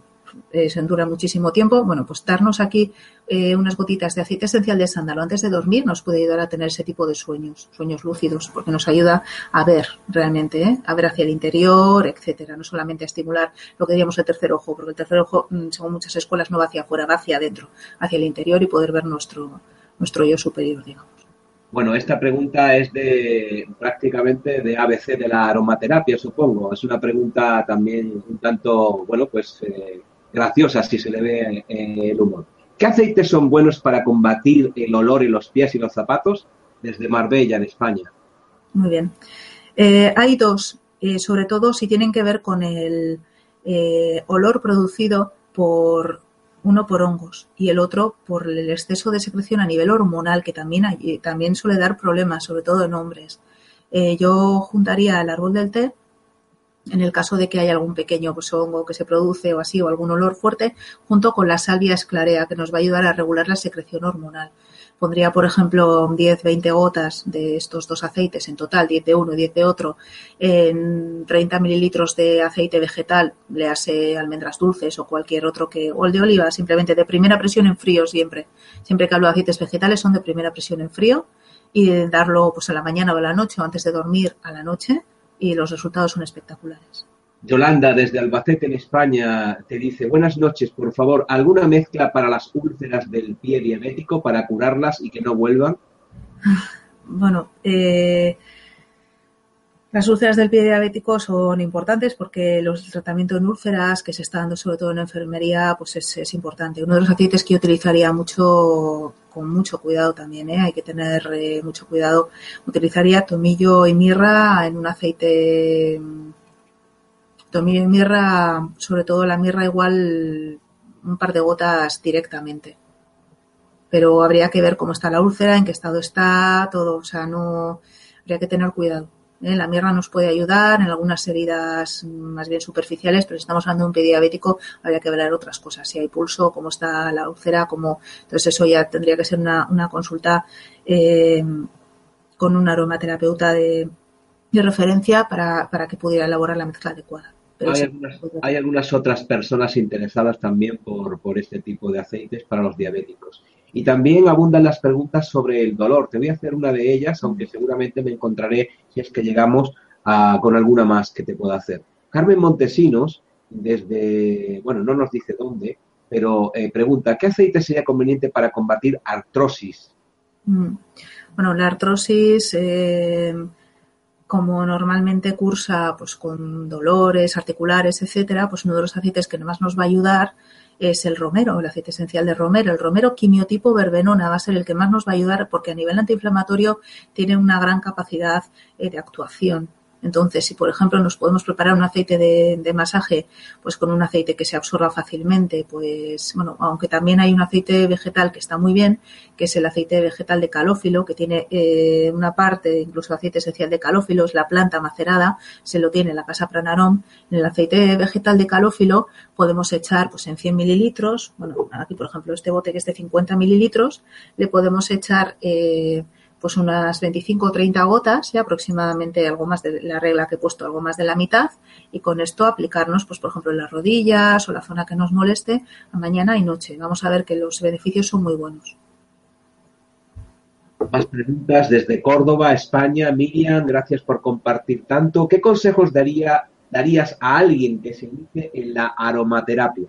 eh, se dura muchísimo tiempo, bueno, pues darnos aquí eh, unas gotitas de aceite esencial de sándalo antes de dormir nos puede ayudar a tener ese tipo de sueños, sueños lúcidos, porque nos ayuda a ver realmente, ¿eh? a ver hacia el interior, etcétera, no solamente a estimular lo que diríamos el tercer ojo, porque el tercer ojo, mm, según muchas escuelas, no va hacia afuera, va hacia adentro, hacia el interior y poder ver nuestro, nuestro yo superior, digamos. Bueno, esta pregunta es de prácticamente de ABC de la aromaterapia, supongo. Es una pregunta también un tanto, bueno, pues eh, graciosa si se le ve el humor. ¿Qué aceites son buenos para combatir el olor en los pies y los zapatos desde Marbella, en España? Muy bien. Eh, hay dos, eh, sobre todo si tienen que ver con el eh, olor producido por uno por hongos y el otro por el exceso de secreción a nivel hormonal que también, hay- también suele dar problemas, sobre todo en hombres. Yo juntaría el árbol del té en el caso de que haya algún pequeño pues, hongo que se produce o así, o algún olor fuerte, junto con la salvia esclarea, que nos va a ayudar a regular la secreción hormonal. Pondría, por ejemplo, 10, 20 gotas de estos dos aceites, en total 10 de uno y 10 de otro, en 30 mililitros de aceite vegetal, le hace almendras dulces o cualquier otro que, o el de oliva, simplemente de primera presión en frío siempre. Siempre que hablo de aceites vegetales son de primera presión en frío y darlo pues a la mañana o a la noche o antes de dormir a la noche y los resultados son espectaculares. Yolanda, desde Albacete, en España, te dice, buenas noches, por favor, ¿alguna mezcla para las úlceras del pie diabético para curarlas y que no vuelvan? Bueno, eh, las úlceras del pie diabético son importantes porque los, el tratamiento en úlceras que se está dando sobre todo en enfermería pues es, es importante. Uno de los aceites que yo utilizaría mucho, con mucho cuidado también, ¿eh? hay que tener eh, mucho cuidado, utilizaría tomillo y mirra en un aceite, tomillo y mirra, sobre todo la mirra igual un par de gotas directamente pero habría que ver cómo está la úlcera, en qué estado está, todo, o sea, no habría que tener cuidado. ¿Eh? La mirra nos puede ayudar en algunas heridas más bien superficiales, pero si estamos hablando de un pie diabético, habría que ver otras cosas, si hay pulso, cómo está la úlcera, cómo, entonces eso ya tendría que ser una, una consulta eh, con un aromaterapeuta de, de referencia para, para, que pudiera elaborar la mezcla adecuada. Hay, sí, algunas, hay, algunas, otras personas interesadas también por, por este tipo de aceites para los diabéticos. Y también abundan las preguntas sobre el dolor. Te voy a hacer una de ellas, aunque seguramente me encontraré si es que llegamos a, con alguna más que te pueda hacer. Carmen Montesinos, desde, bueno, no nos dice dónde, pero eh, pregunta, ¿qué aceite sería conveniente para combatir artrosis? Mm. Bueno, la artrosis, eh, como normalmente cursa pues, con dolores articulares, etcétera, pues uno de los aceites que más nos va a ayudar es el romero, el aceite esencial de romero. El romero quimiotipo verbenona va a ser el que más nos va a ayudar porque a nivel antiinflamatorio tiene una gran capacidad eh, de actuación. Entonces, si por ejemplo nos podemos preparar un aceite de, masaje, pues con un aceite que se absorba fácilmente, pues bueno, aunque también hay un aceite vegetal que está muy bien, que es el aceite vegetal de calófilo, que tiene eh, una parte, incluso aceite esencial de calófilo, es la planta macerada, se lo tiene en la casa Pranarom. En el aceite vegetal de calófilo podemos echar, pues en 100 mililitros, bueno, aquí por ejemplo este bote que es de 50 mililitros, le podemos echar eh, pues unas 25 o 30 gotas, ¿sí? aproximadamente algo más de la regla que he puesto, algo más de la mitad, y con esto aplicarnos, pues por ejemplo, en las rodillas o la zona que nos moleste, a mañana y noche. Vamos a ver que los beneficios son muy buenos. Más preguntas desde Córdoba, España. Miriam, gracias por compartir tanto. ¿Qué consejos daría, darías a alguien que se inicie en la aromaterapia?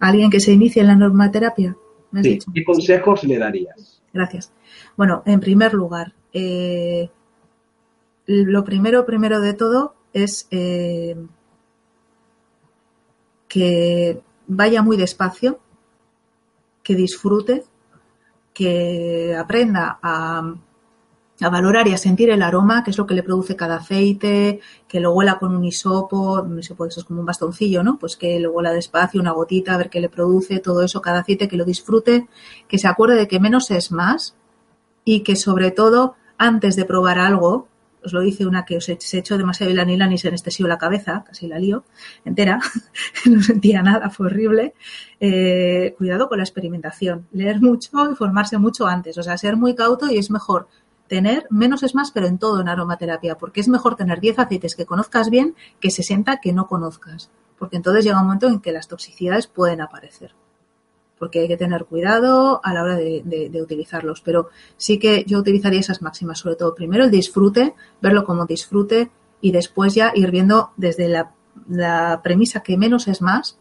¿Alguien que se inicie en la aromaterapia? ¿Me has sí. dicho? ¿Qué consejos le darías? Gracias. Bueno, en primer lugar, eh, lo primero, primero de todo es eh, que vaya muy despacio, que disfrute, que aprenda a, a, valorar y a sentir el aroma, que es lo que le produce cada aceite, que lo huela con un hisopo, hisopo eso es como un bastoncillo, ¿no? Pues que lo huela despacio, una gotita, a ver qué le produce, todo eso, cada aceite que lo disfrute, que se acuerde de que menos es más, y que sobre todo antes de probar algo, os lo dice una que os se echó demasiado ilanilán y se anestesió la cabeza, casi la lío entera, (laughs) no sentía nada, fue horrible. Eh, cuidado con la experimentación, leer mucho y formarse mucho antes, o sea, ser muy cauto y es mejor tener, menos es más, pero en todo en aromaterapia, porque es mejor tener 10 aceites que conozcas bien que 60 que no conozcas, porque entonces llega un momento en que las toxicidades pueden aparecer porque hay que tener cuidado a la hora de, utilizarlos. Pero sí que yo utilizaría esas máximas, sobre todo primero el disfrute, verlo como disfrute y después ya ir viendo desde la, la premisa que menos es más,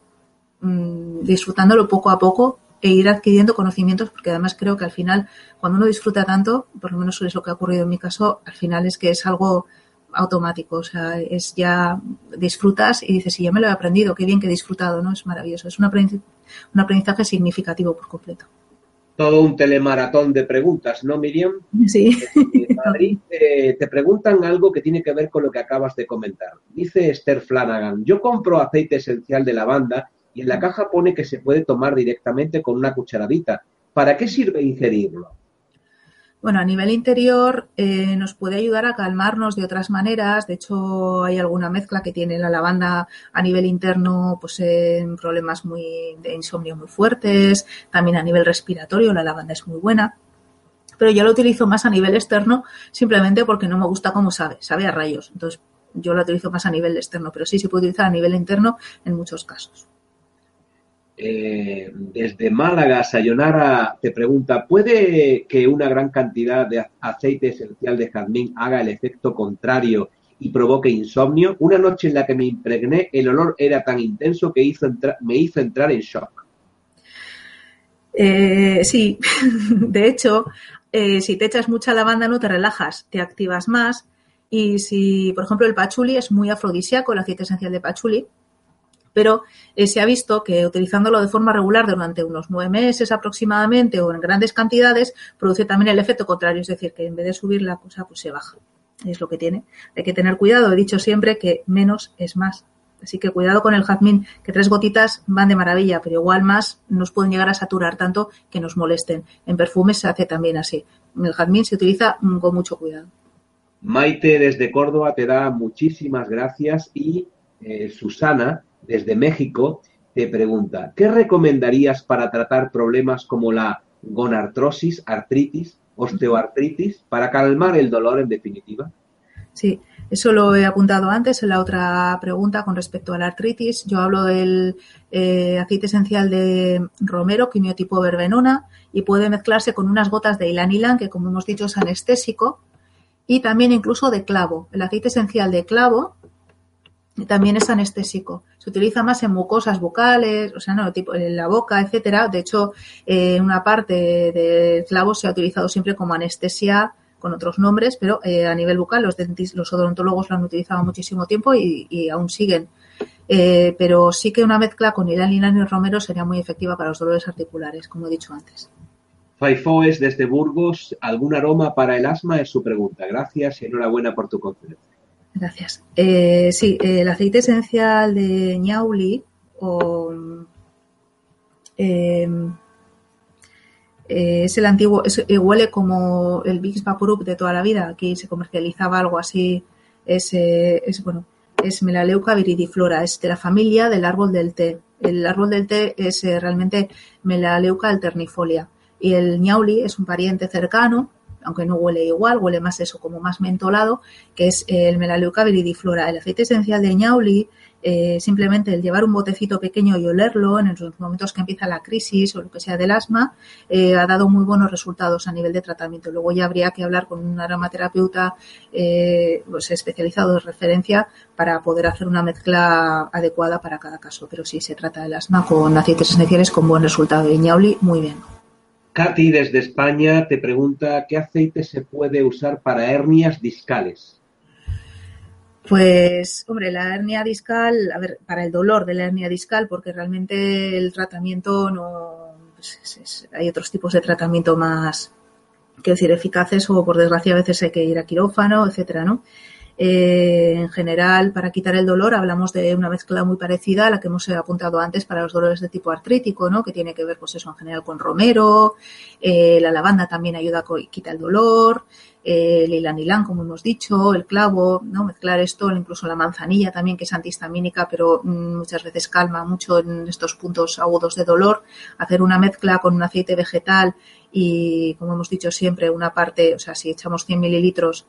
mmm, disfrutándolo poco a poco e ir adquiriendo conocimientos, porque además creo que al final, cuando uno disfruta tanto, por lo menos es lo que ha ocurrido en mi caso, al final es que es algo automático, o sea, es ya disfrutas y dices, sí, ya me lo he aprendido, qué bien que he disfrutado, ¿no? Es maravilloso, es un aprendizaje, un aprendizaje significativo por completo. Todo un telemaratón de preguntas, ¿no, Miriam? Sí. (laughs) En Madrid eh, te preguntan algo que tiene que ver con lo que acabas de comentar. Dice Esther Flanagan, yo compro aceite esencial de lavanda y en la caja pone que se puede tomar directamente con una cucharadita. ¿Para qué sirve ingerirlo? Bueno, a nivel interior eh, nos puede ayudar a calmarnos de otras maneras. De hecho, hay alguna mezcla que tiene la lavanda a nivel interno, pues en problemas muy de insomnio muy fuertes. También a nivel respiratorio la lavanda es muy buena. Pero yo lo utilizo más a nivel externo simplemente porque no me gusta cómo sabe. Sabe a rayos. Entonces, yo lo utilizo más a nivel externo, pero sí se puede utilizar a nivel interno en muchos casos. Eh, desde Málaga, Sayonara te pregunta, ¿puede que una gran cantidad de aceite esencial de jazmín haga el efecto contrario y provoque insomnio? Una noche en la que me impregné, el olor era tan intenso que me hizo entrar en shock. Eh, sí, (laughs) de hecho, eh, si te echas mucha lavanda no te relajas, te activas más y si, por ejemplo, el pachuli es muy afrodisíaco, el aceite esencial de pachuli, pero eh, se ha visto que utilizándolo de forma regular durante unos nueve meses aproximadamente o en grandes cantidades produce también el efecto contrario, es decir, que en vez de subir la cosa, pues se baja. Es lo que tiene. Hay que tener cuidado. He dicho siempre que menos es más. Así que cuidado con el jazmín, que tres gotitas van de maravilla, pero igual más nos pueden llegar a saturar tanto que nos molesten. En perfumes se hace también así. El jazmín se utiliza con mucho cuidado. Maite desde Córdoba te da muchísimas gracias y eh, Susana desde México, te pregunta, ¿qué recomendarías para tratar problemas como la gonartrosis, artritis, osteoartritis, para calmar el dolor en definitiva? Sí, eso lo he apuntado antes en la otra pregunta con respecto a la artritis. Yo hablo del eh, aceite esencial de romero, quimiotipo verbenona, y puede mezclarse con unas gotas de ilan que como hemos dicho es anestésico, y también incluso de clavo. El aceite esencial de clavo también es anestésico. Se utiliza más en mucosas bucales, o sea, no, tipo en la boca, etcétera. De hecho, eh, una parte del clavo se ha utilizado siempre como anestesia con otros nombres, pero eh, a nivel bucal los, dentis, los odontólogos lo han utilizado muchísimo tiempo y, aún siguen. Eh, pero sí que una mezcla con ilan y romero sería muy efectiva para los dolores articulares, como he dicho antes. Faifoes desde Burgos, ¿algún aroma para el asma? Es su pregunta. Gracias y enhorabuena por tu conferencia. Gracias. Eh, sí, el aceite esencial de ñauli o, eh, es el antiguo, es, huele como el Vicks Vaporub de toda la vida. Aquí se comercializaba algo así. Es, eh, es bueno, es Melaleuca viridiflora, es de la familia del árbol del té. El árbol del té es realmente Melaleuca alternifolia. Y el ñauli es un pariente cercano aunque no huele igual, huele más eso, como más mentolado, que es el Melaleuca viridiflora. El aceite esencial de ñauli, eh, simplemente el llevar un botecito pequeño y olerlo en los momentos que empieza la crisis o lo que sea del asma, eh, ha dado muy buenos resultados a nivel de tratamiento. Luego ya habría que hablar con un aromaterapeuta eh, pues especializado de referencia para poder hacer una mezcla adecuada para cada caso. Pero sí se trata del asma con aceites esenciales con buen resultado. De ñauli, muy bien. Katy desde España te pregunta qué aceite se puede usar para hernias discales. Pues, hombre, la hernia discal, a ver, para el dolor de la hernia discal, porque realmente el tratamiento no, pues es, es, hay otros tipos de tratamiento más, quiero decir, eficaces o por desgracia a veces hay que ir a quirófano, etcétera, ¿no? Eh, en general, para quitar el dolor, hablamos de una mezcla muy parecida a la que hemos apuntado antes para los dolores de tipo artrítico, ¿no? Que tiene que ver, pues eso, en general con romero, eh, la lavanda también ayuda a quitar el dolor, eh, el ilanilán, como hemos dicho, el clavo, ¿no? Mezclar esto, incluso la manzanilla también, que es antihistamínica, pero mm, muchas veces calma mucho en estos puntos agudos de dolor. Hacer una mezcla con un aceite vegetal y, como hemos dicho siempre, una parte, o sea, si echamos 100 mililitros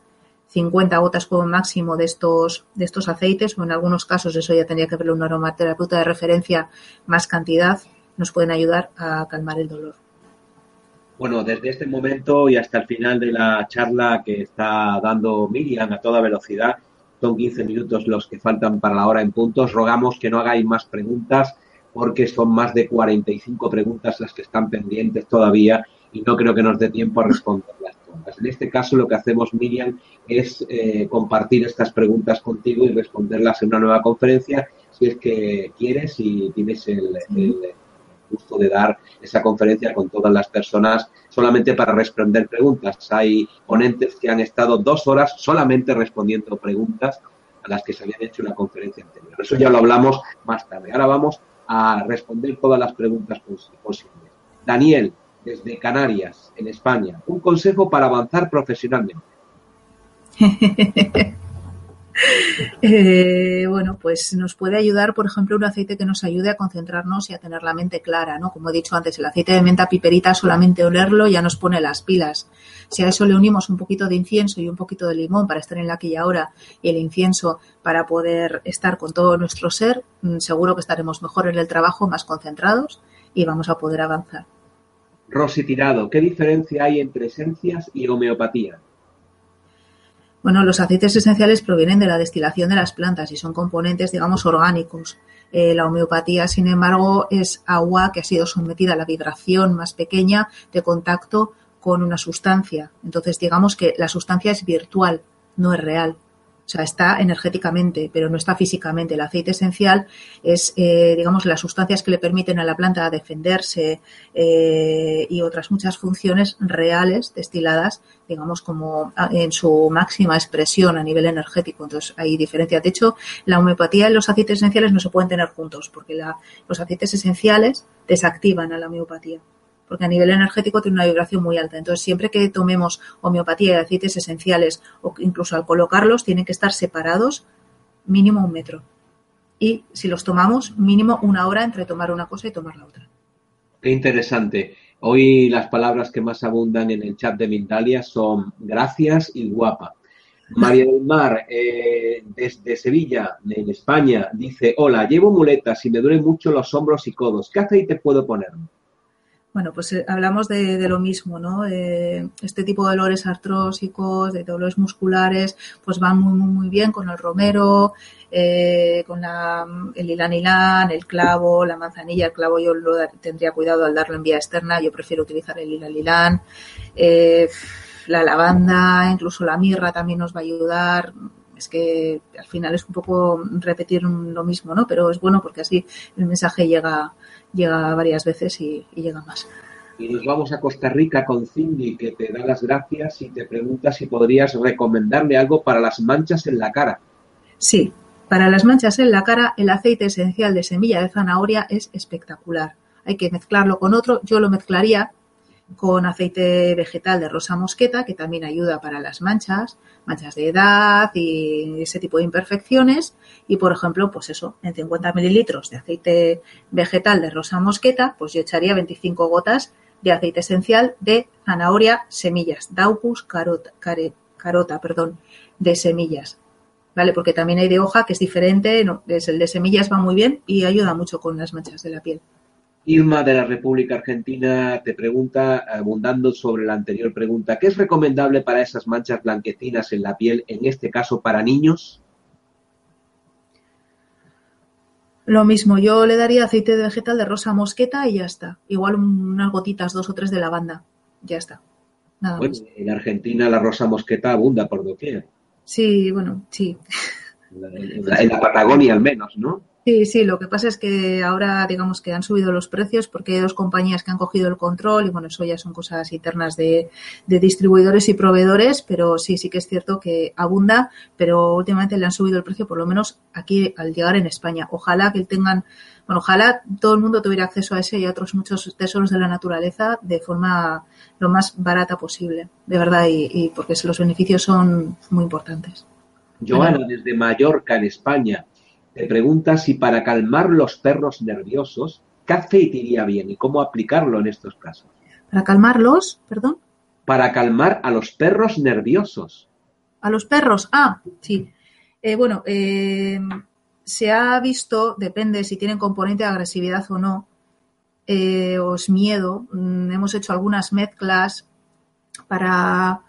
50 gotas como máximo de estos, de estos aceites, o en algunos casos eso ya tendría que verlo un aromaterapeuta de referencia, más cantidad, nos pueden ayudar a calmar el dolor. Bueno, desde este momento y hasta el final de la charla que está dando Miriam a toda velocidad, son 15 minutos los que faltan para la hora en puntos. Rogamos que no hagáis más preguntas porque son más de 45 preguntas las que están pendientes todavía y no creo que nos dé tiempo a responderlas. En este caso lo que hacemos, Miriam, es eh, compartir estas preguntas contigo y responderlas en una nueva conferencia, si es que quieres y tienes el, gusto de dar esa conferencia con todas las personas solamente para responder preguntas. Hay ponentes que han estado dos horas solamente respondiendo preguntas a las que se habían hecho una conferencia anterior. Eso ya lo hablamos más tarde. Ahora vamos a responder todas las preguntas posibles. Daniel, desde Canarias, en España. Un consejo para avanzar profesionalmente. (laughs) Eh, bueno, pues nos puede ayudar, por ejemplo, un aceite que nos ayude a concentrarnos y a tener la mente clara, ¿no? Como he dicho antes, el aceite de menta piperita, solamente olerlo ya nos pone las pilas. Si a eso le unimos un poquito de incienso y un poquito de limón para estar en la aquella hora y el incienso para poder estar con todo nuestro ser, mm, seguro que estaremos mejor en el trabajo, más concentrados y vamos a poder avanzar. Rosy Tirado, ¿qué diferencia hay entre esencias y homeopatía? Bueno, los aceites esenciales provienen de la destilación de las plantas y son componentes, digamos, orgánicos. Eh, la homeopatía, sin embargo, es agua que ha sido sometida a la vibración más pequeña de contacto con una sustancia. Entonces, digamos que la sustancia es virtual, no es real. O sea, está energéticamente, pero no está físicamente. El aceite esencial es, eh, digamos, las sustancias que le permiten a la planta defenderse eh, y otras muchas funciones reales destiladas, digamos, como en su máxima expresión a nivel energético. Entonces, hay diferencia. De hecho, la homeopatía y los aceites esenciales no se pueden tener juntos, porque los aceites esenciales desactivan a la homeopatía porque a nivel energético tiene una vibración muy alta. Entonces, siempre que tomemos homeopatía y aceites esenciales o incluso al colocarlos, tienen que estar separados mínimo un metro. Y si los tomamos, mínimo una hora entre tomar una cosa y tomar la otra. Qué interesante. Hoy las palabras que más abundan en el chat de Mindalia son gracias y guapa. (laughs) María del Mar, eh, desde Sevilla, en España, dice, hola, llevo muletas y me duelen mucho los hombros y codos. ¿Qué aceite puedo ponerme? Bueno, pues eh, hablamos de, lo mismo, ¿no? este tipo de dolores artrósicos, de dolores musculares, pues van muy, muy, muy bien con el romero, eh, con la, el ilanilán, el clavo, la manzanilla. El clavo yo lo tendría cuidado al darlo en vía externa, yo prefiero utilizar el ilanilán. Eh, la lavanda, incluso la mirra también nos va a ayudar es que al final es un poco repetir lo mismo, ¿no? Pero es bueno porque así el mensaje llega, llega varias veces y, llega más. Y nos vamos a Costa Rica con Cindy, que te da las gracias y te pregunta si podrías recomendarle algo para las manchas en la cara. Sí, para las manchas en la cara, el aceite esencial de semilla de zanahoria es espectacular. Hay que mezclarlo con otro. Yo lo mezclaría con aceite vegetal de rosa mosqueta, que también ayuda para las manchas, manchas de edad y ese tipo de imperfecciones. Y, por ejemplo, pues eso, en 50 mililitros de aceite vegetal de rosa mosqueta, pues yo echaría 25 gotas de aceite esencial de zanahoria semillas, Daucus carota, carota perdón, de semillas. ¿Vale? Porque también hay de hoja que es diferente, no, es el de semillas va muy bien y ayuda mucho con las manchas de la piel. Irma de la República Argentina te pregunta, abundando sobre la anterior pregunta, ¿qué es recomendable para esas manchas blanquecinas en la piel, en este caso para niños? Lo mismo, yo le daría aceite de vegetal de rosa mosqueta y ya está. Igual unas gotitas, dos o tres de lavanda. Ya está. Nada bueno, en Argentina la rosa mosqueta abunda por doquier. Sí, bueno, sí. En la, en la Patagonia al menos, ¿no? Sí, sí, lo que pasa es que ahora digamos que han subido los precios porque hay dos compañías que han cogido el control y bueno, eso ya son cosas internas de, de distribuidores y proveedores, pero sí, sí que es cierto que abunda, pero últimamente le han subido el precio por lo menos aquí al llegar en España. Ojalá que tengan, bueno, ojalá todo el mundo tuviera acceso a ese y a otros muchos tesoros de la naturaleza de forma lo más barata posible, de verdad, y, y porque los beneficios son muy importantes. Joana, desde Mallorca, en España, te pregunta si para calmar los perros nerviosos, ¿qué aceite iría bien y cómo aplicarlo en estos casos? Para calmarlos, perdón. Para calmar a los perros nerviosos. A los perros, ah, sí. Eh, bueno, eh, se ha visto, depende si tienen componente de agresividad o no, eh, o es miedo. Mm, hemos hecho algunas mezclas para,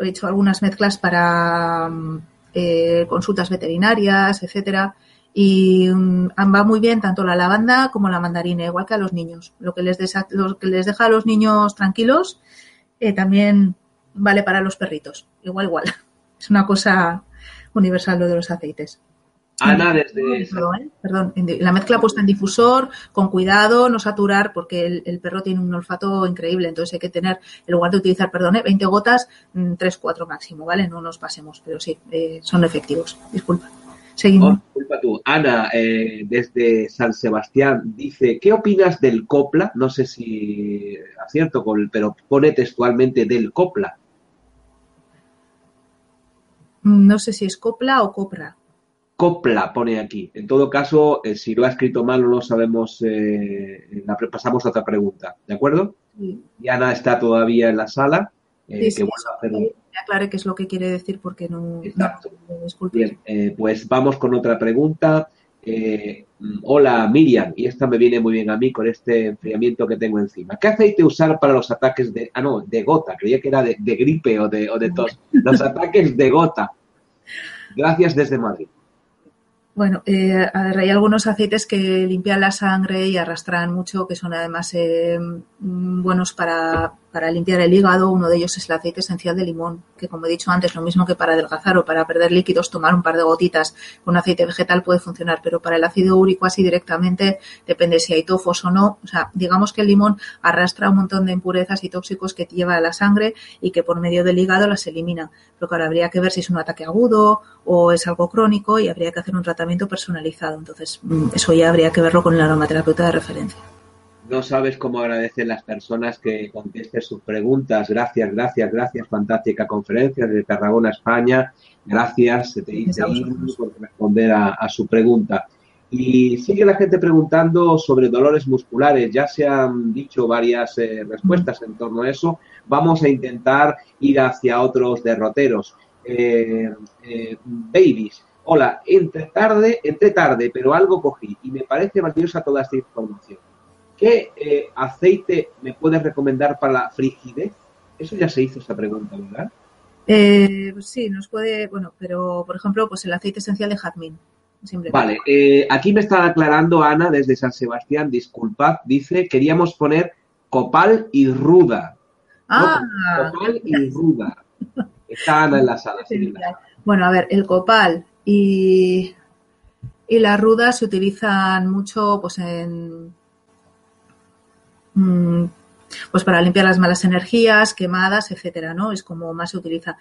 he hecho algunas mezclas para mm, eh, consultas veterinarias, etcétera y um, va muy bien tanto la lavanda como la mandarina, igual que a los niños. Lo que les, desa, lo que les deja a los niños tranquilos eh, también vale para los perritos, igual, igual. (laughs) Es una cosa universal lo de los aceites. Ana, desde... Perdón, perdón, la mezcla puesta en difusor, con cuidado, no saturar, porque el, el, perro tiene un olfato increíble, entonces hay que tener, en lugar de utilizar, perdón, 20 gotas, 3, 4 máximo, ¿vale? No nos pasemos, pero sí, eh, son efectivos. Disculpa. Seguimos. Oh, tú. Ana, eh, desde San Sebastián, dice, ¿qué opinas del copla? No sé si acierto, pero pone textualmente del copla. No sé si es copla o copra. Copla pone aquí. En todo caso, eh, si lo ha escrito mal, no lo sabemos. Eh, la, pasamos a otra pregunta, ¿de acuerdo? Sí. Y Ana está todavía en la sala. Sí, sí, que a hacer un... aclare qué es lo que quiere decir porque no. Exacto. No, Bien, eh, pues vamos con otra pregunta. Eh, hola Miriam, y esta me viene muy bien a mí con este enfriamiento que tengo encima. ¿Qué aceite usar para los ataques de, ah no, de gota? Creía que era de, de gripe o de, o de tos. (laughs) Los ataques de gota. Gracias desde Madrid. Bueno, eh, a ver, hay algunos aceites que limpian la sangre y arrastran mucho, que son además eh, buenos para, para, limpiar el hígado. Uno de ellos es el aceite esencial de limón, que como he dicho antes, lo mismo que para adelgazar o para perder líquidos, tomar un par de gotitas con aceite vegetal puede funcionar, pero para el ácido úrico así directamente depende si hay tofos o no. O sea, digamos que el limón arrastra un montón de impurezas y tóxicos que lleva a la sangre y que por medio del hígado las elimina. Pero claro, habría que ver si es un ataque agudo o es algo crónico y habría que hacer un tratamiento personalizado. Entonces, eso ya habría que verlo con el aromaterapeuta de referencia. No sabes cómo agradecer las personas que contesten sus preguntas. Gracias, gracias, gracias. Fantástica conferencia desde Tarragona, España. Gracias, se te dice por responder a, a, su pregunta. Y sigue la gente preguntando sobre dolores musculares. Ya se han dicho varias eh, respuestas en torno a eso. Vamos a intentar ir hacia otros derroteros. Eh, eh, babies, Hola, entre tarde, entre tarde, pero algo cogí y me parece valiosa toda esta información. ¿Qué eh, aceite me puedes recomendar para la frigidez? Eso ya se hizo esta pregunta, ¿verdad? Eh, sí, nos puede, bueno, pero por ejemplo, pues el aceite esencial de jazmín. Vale, eh, aquí me está aclarando Ana desde San Sebastián, disculpad, dice, queríamos poner copal y ruda. Ah, no, copal y ruda. Está Ana en la sala. Sí, bueno, a ver, el copal y, y las rudas se utilizan mucho pues en pues para limpiar las malas energías, quemadas, etcétera, ¿no? Es como más se utiliza.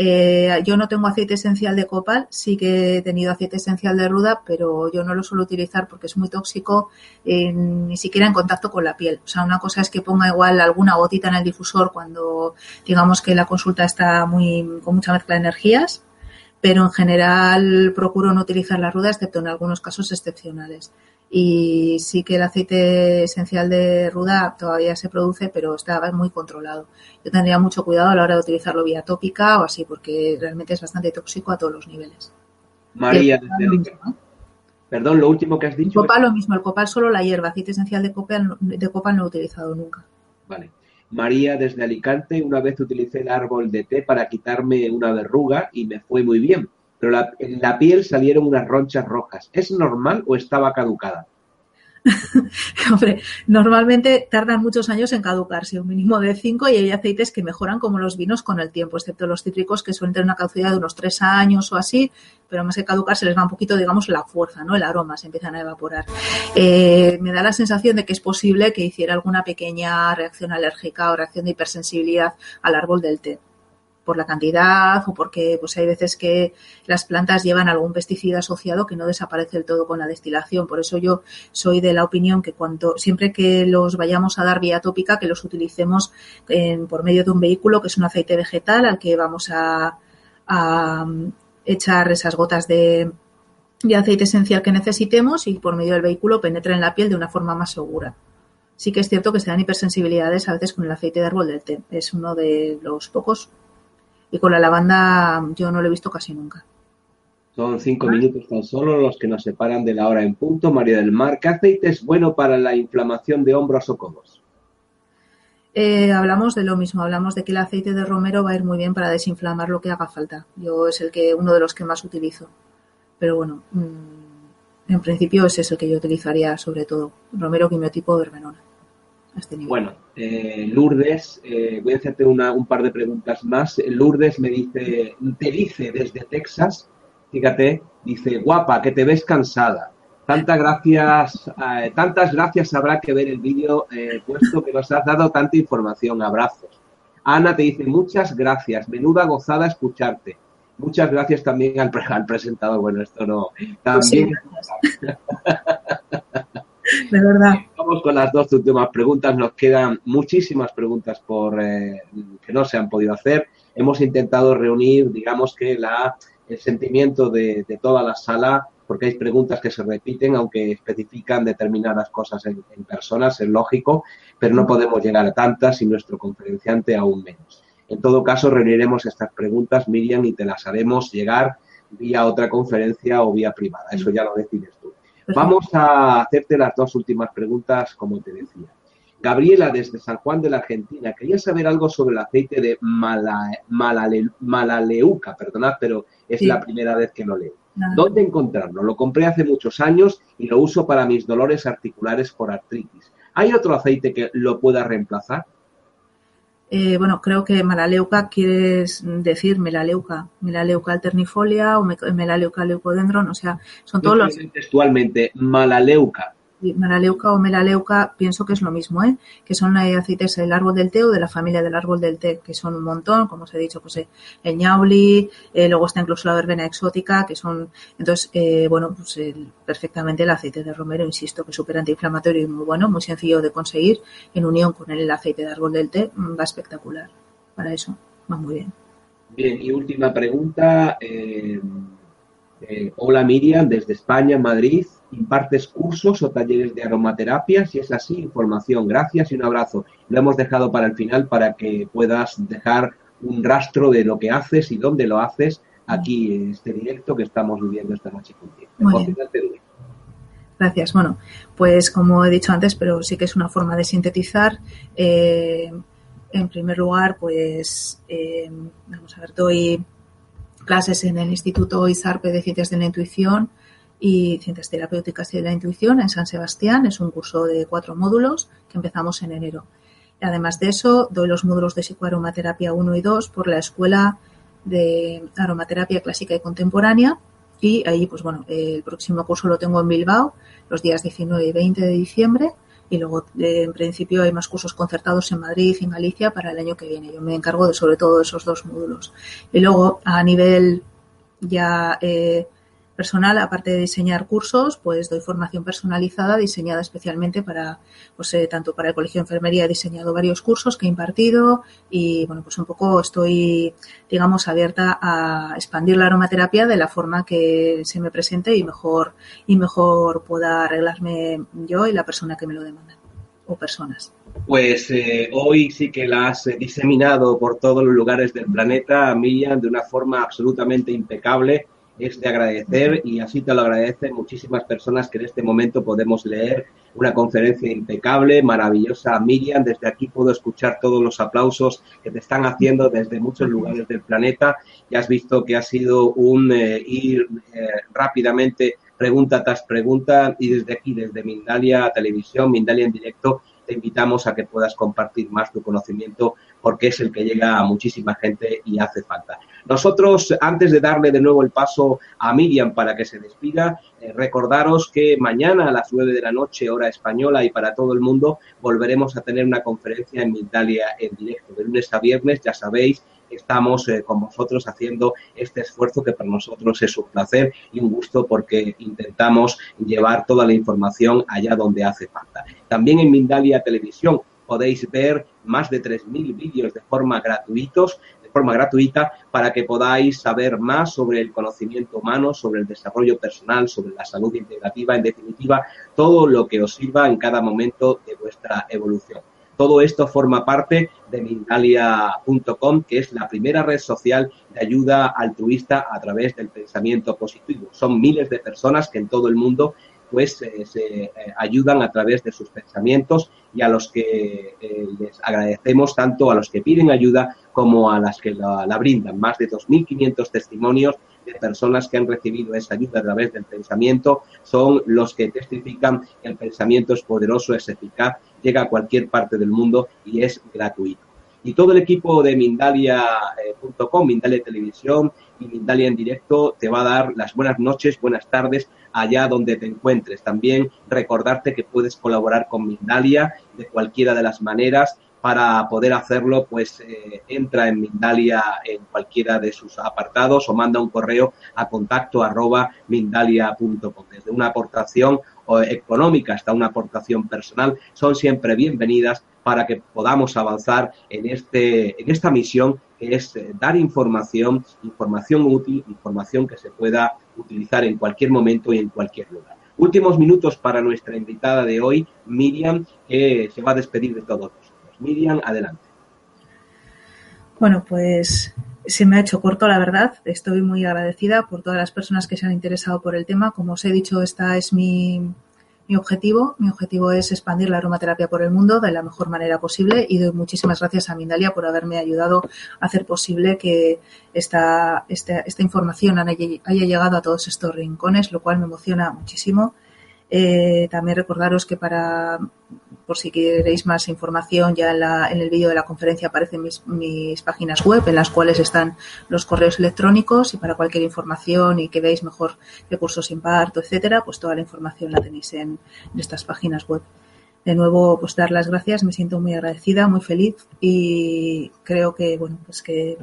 Eh, yo no tengo aceite esencial de copal, sí que he tenido aceite esencial de ruda, pero yo no lo suelo utilizar porque es muy tóxico, eh, ni siquiera en contacto con la piel. O sea, una cosa es que ponga igual alguna gotita en el difusor cuando digamos que la consulta está muy con mucha mezcla de energías, pero en general procuro no utilizar la ruda, excepto en algunos casos excepcionales. Y sí que el aceite esencial de ruda todavía se produce, pero está muy controlado. Yo tendría mucho cuidado a la hora de utilizarlo vía tópica o así, porque realmente es bastante tóxico a todos los niveles. María, desde Perdón, lo último que has dicho. El copal lo mismo, el copal solo la hierba, aceite esencial de copal, de copal no he utilizado nunca. Vale. María desde Alicante, una vez utilicé el árbol de té para quitarme una verruga y me fue muy bien, pero la, en la piel salieron unas ronchas rojas. ¿Es normal o estaba caducada? (laughs) Hombre, normalmente tardan muchos años en caducarse, un mínimo de 5 y hay aceites que mejoran como los vinos con el tiempo, excepto los cítricos que suelen tener una caducidad de unos 3 años o así, pero más que caducarse les va un poquito, digamos, la fuerza, ¿no? El aroma se empiezan a evaporar. Eh, me da la sensación de que es posible que hiciera alguna pequeña reacción alérgica o reacción de hipersensibilidad al árbol del té por la cantidad o porque pues hay veces que las plantas llevan algún pesticida asociado que no desaparece del todo con la destilación. Por eso yo soy de la opinión que cuando siempre que los vayamos a dar vía tópica, que los utilicemos en, por medio de un vehículo que es un aceite vegetal al que vamos a, a echar esas gotas de, de aceite esencial que necesitemos y por medio del vehículo penetra en la piel de una forma más segura. Sí que es cierto que se dan hipersensibilidades a veces con el aceite de árbol del té. Es uno de los pocos y con la lavanda yo no lo he visto casi nunca. Son cinco minutos tan solo los que nos separan de la hora en punto. María del Mar, ¿qué aceite es bueno para la inflamación de hombros o codos? Eh, hablamos de lo mismo, hablamos de que el aceite de romero va a ir muy bien para desinflamar lo que haga falta. Yo es el que uno de los que más utilizo. Pero bueno, mmm, en principio ese es el que yo utilizaría sobre todo. Romero quimiotipo verbenona. Este bueno, eh, Lourdes, eh, voy a hacerte una, un par de preguntas más. Lourdes me dice, te dice desde Texas, fíjate, dice, guapa, que te ves cansada. Tantas gracias, eh, tantas gracias habrá que ver el vídeo eh, puesto que nos has dado tanta información. Abrazos. Ana te dice, muchas gracias, menuda gozada escucharte. Muchas gracias también al, al presentador. Bueno, esto no. También. Sí, (laughs) (laughs) de verdad. Vamos con las dos últimas preguntas. Nos quedan muchísimas preguntas por eh, que no se han podido hacer. Hemos intentado reunir, digamos que la, el sentimiento de, toda la sala, porque hay preguntas que se repiten, aunque especifican determinadas cosas en, en personas, es lógico, pero no podemos llegar a tantas y nuestro conferenciante aún menos. En todo caso, reuniremos estas preguntas, Miriam, y te las haremos llegar vía otra conferencia o vía privada. Eso ya lo decides. Vamos a hacerte las dos últimas preguntas, como te decía. Gabriela, desde San Juan de la Argentina, quería saber algo sobre el aceite de mala, malale, malaleuca, perdonad, pero es sí. la primera vez que lo leo. Nada. ¿Dónde encontrarlo? Lo compré hace muchos años y lo uso para mis dolores articulares por artritis. ¿Hay otro aceite que lo pueda reemplazar? Eh, bueno, creo que malaleuca quieres decir melaleuca, melaleuca alternifolia o melaleuca leucodendron, o sea, son todos los... Textualmente, malaleuca. Malaleuca o melaleuca, pienso que es lo mismo, ¿eh? que son aceites del árbol del té o de la familia del árbol del té, que son un montón, como os he dicho, pues eh, el ñauli, eh, luego está incluso la verbena exótica, que son, entonces, eh, bueno, pues el, perfectamente el aceite de romero, insisto, que es súper antiinflamatorio y muy bueno, muy sencillo de conseguir, en unión con el aceite de árbol del té, va espectacular. Para eso, va muy bien. Bien, y última pregunta. Eh, hola Miriam, desde España, Madrid. ¿Impartes cursos o talleres de aromaterapia? Si es así, información. Gracias y un abrazo. Lo hemos dejado para el final para que puedas dejar un rastro de lo que haces y dónde lo haces aquí en este directo que estamos viviendo esta noche contigo. Gracias. Bueno, pues como he dicho antes, pero sí que es una forma de sintetizar. Eh, en primer lugar, pues eh, vamos a ver, doy clases en el Instituto ISARPE de Ciencias de la Intuición y Ciencias Terapéuticas de la Intuición en San Sebastián. Es un curso de cuatro módulos que empezamos en enero. Además de eso, doy los módulos de psicoaromaterapia 1 y 2 por la Escuela de Aromaterapia Clásica y Contemporánea. Y ahí, pues bueno, el próximo curso lo tengo en Bilbao, los días 19 y 20 de diciembre. Y luego, eh, en principio, hay más cursos concertados en Madrid y en Galicia para el año que viene. Yo me encargo de sobre todo de esos dos módulos. Y luego, a nivel ya eh, personal, aparte de diseñar cursos, pues doy formación personalizada diseñada especialmente para, pues eh, tanto para el Colegio de Enfermería he diseñado varios cursos que he impartido y bueno, pues un poco estoy, digamos, abierta a expandir la aromaterapia de la forma que se me presente y mejor, y mejor pueda arreglarme yo y la persona que me lo demanda o personas. Pues eh, hoy sí que la has diseminado por todos los lugares del planeta, Miriam, de una forma absolutamente impecable es de agradecer y así te lo agradecen muchísimas personas que en este momento podemos leer una conferencia impecable, maravillosa. Miriam, desde aquí puedo escuchar todos los aplausos que te están haciendo desde muchos lugares del planeta. Ya has visto que ha sido un eh, ir eh, rápidamente pregunta tras pregunta y desde aquí, desde Mindalia Televisión, Mindalia en directo, te invitamos a que puedas compartir más tu conocimiento porque es el que llega a muchísima gente y hace falta. Nosotros, antes de darle de nuevo el paso a Miriam para que se despida, eh, recordaros que mañana a las 9 de la noche, hora española y para todo el mundo, volveremos a tener una conferencia en Mindalia en directo. De lunes a viernes, ya sabéis, estamos eh, con vosotros haciendo este esfuerzo que para nosotros es un placer y un gusto porque intentamos llevar toda la información allá donde hace falta. También en Mindalia Televisión podéis ver más de 3.000 vídeos de forma gratuitos forma gratuita para que podáis saber más sobre el conocimiento humano, sobre el desarrollo personal, sobre la salud integrativa, en definitiva, todo lo que os sirva en cada momento de vuestra evolución. Todo esto forma parte de Mindalia.com, que es la primera red social de ayuda altruista a través del pensamiento positivo. Son miles de personas que en todo el mundo pues eh, se eh, ayudan a través de sus pensamientos y a los que eh, les agradecemos tanto a los que piden ayuda como a las que la, la brindan. Más de 2.500 testimonios de personas que han recibido esa ayuda a través del pensamiento son los que testifican que el pensamiento es poderoso, es eficaz, llega a cualquier parte del mundo y es gratuito. Y todo el equipo de Mindalia.com, Mindalia Televisión y Mindalia en directo te va a dar las buenas noches, buenas tardes allá donde te encuentres. También recordarte que puedes colaborar con Mindalia de cualquiera de las maneras. Para poder hacerlo, pues eh, entra en Mindalia en cualquiera de sus apartados o manda un correo a contacto arroba mindalia.com. Desde una aportación económica hasta una aportación personal son siempre bienvenidas para que podamos avanzar en, este, en esta misión que es eh, dar información, información útil, información que se pueda utilizar en cualquier momento y en cualquier lugar. Últimos minutos para nuestra invitada de hoy, Miriam, que se va a despedir de todos. Miriam, adelante. Bueno, pues se me ha hecho corto, la verdad. Estoy muy agradecida por todas las personas que se han interesado por el tema. Como os he dicho, esta es mi, mi objetivo. Mi objetivo es expandir la aromaterapia por el mundo de la mejor manera posible y doy muchísimas gracias a Mindalia por haberme ayudado a hacer posible que esta, esta, esta información haya llegado a todos estos rincones, lo cual me emociona muchísimo. Eh, también recordaros que para, por si queréis más información, ya en, la, en el vídeo de la conferencia aparecen mis, mis, páginas web en las cuales están los correos electrónicos y para cualquier información y que veáis mejor qué cursos imparto, etcétera, pues toda la información la tenéis en, estas páginas web. De nuevo, pues dar las gracias, me siento muy agradecida, muy feliz y creo que, bueno, pues que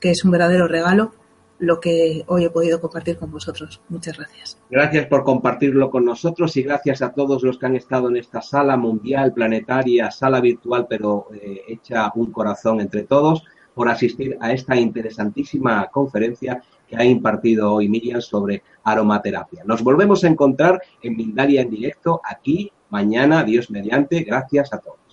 es un verdadero regalo lo que hoy he podido compartir con vosotros. Muchas gracias. Gracias por compartirlo con nosotros y gracias a todos los que han estado en esta sala mundial, planetaria, sala virtual, pero eh, hecha un corazón entre todos, por asistir a esta interesantísima conferencia que ha impartido hoy Miriam sobre aromaterapia. Nos volvemos a encontrar en Mindalia en directo aquí mañana, Dios mediante. Gracias a todos.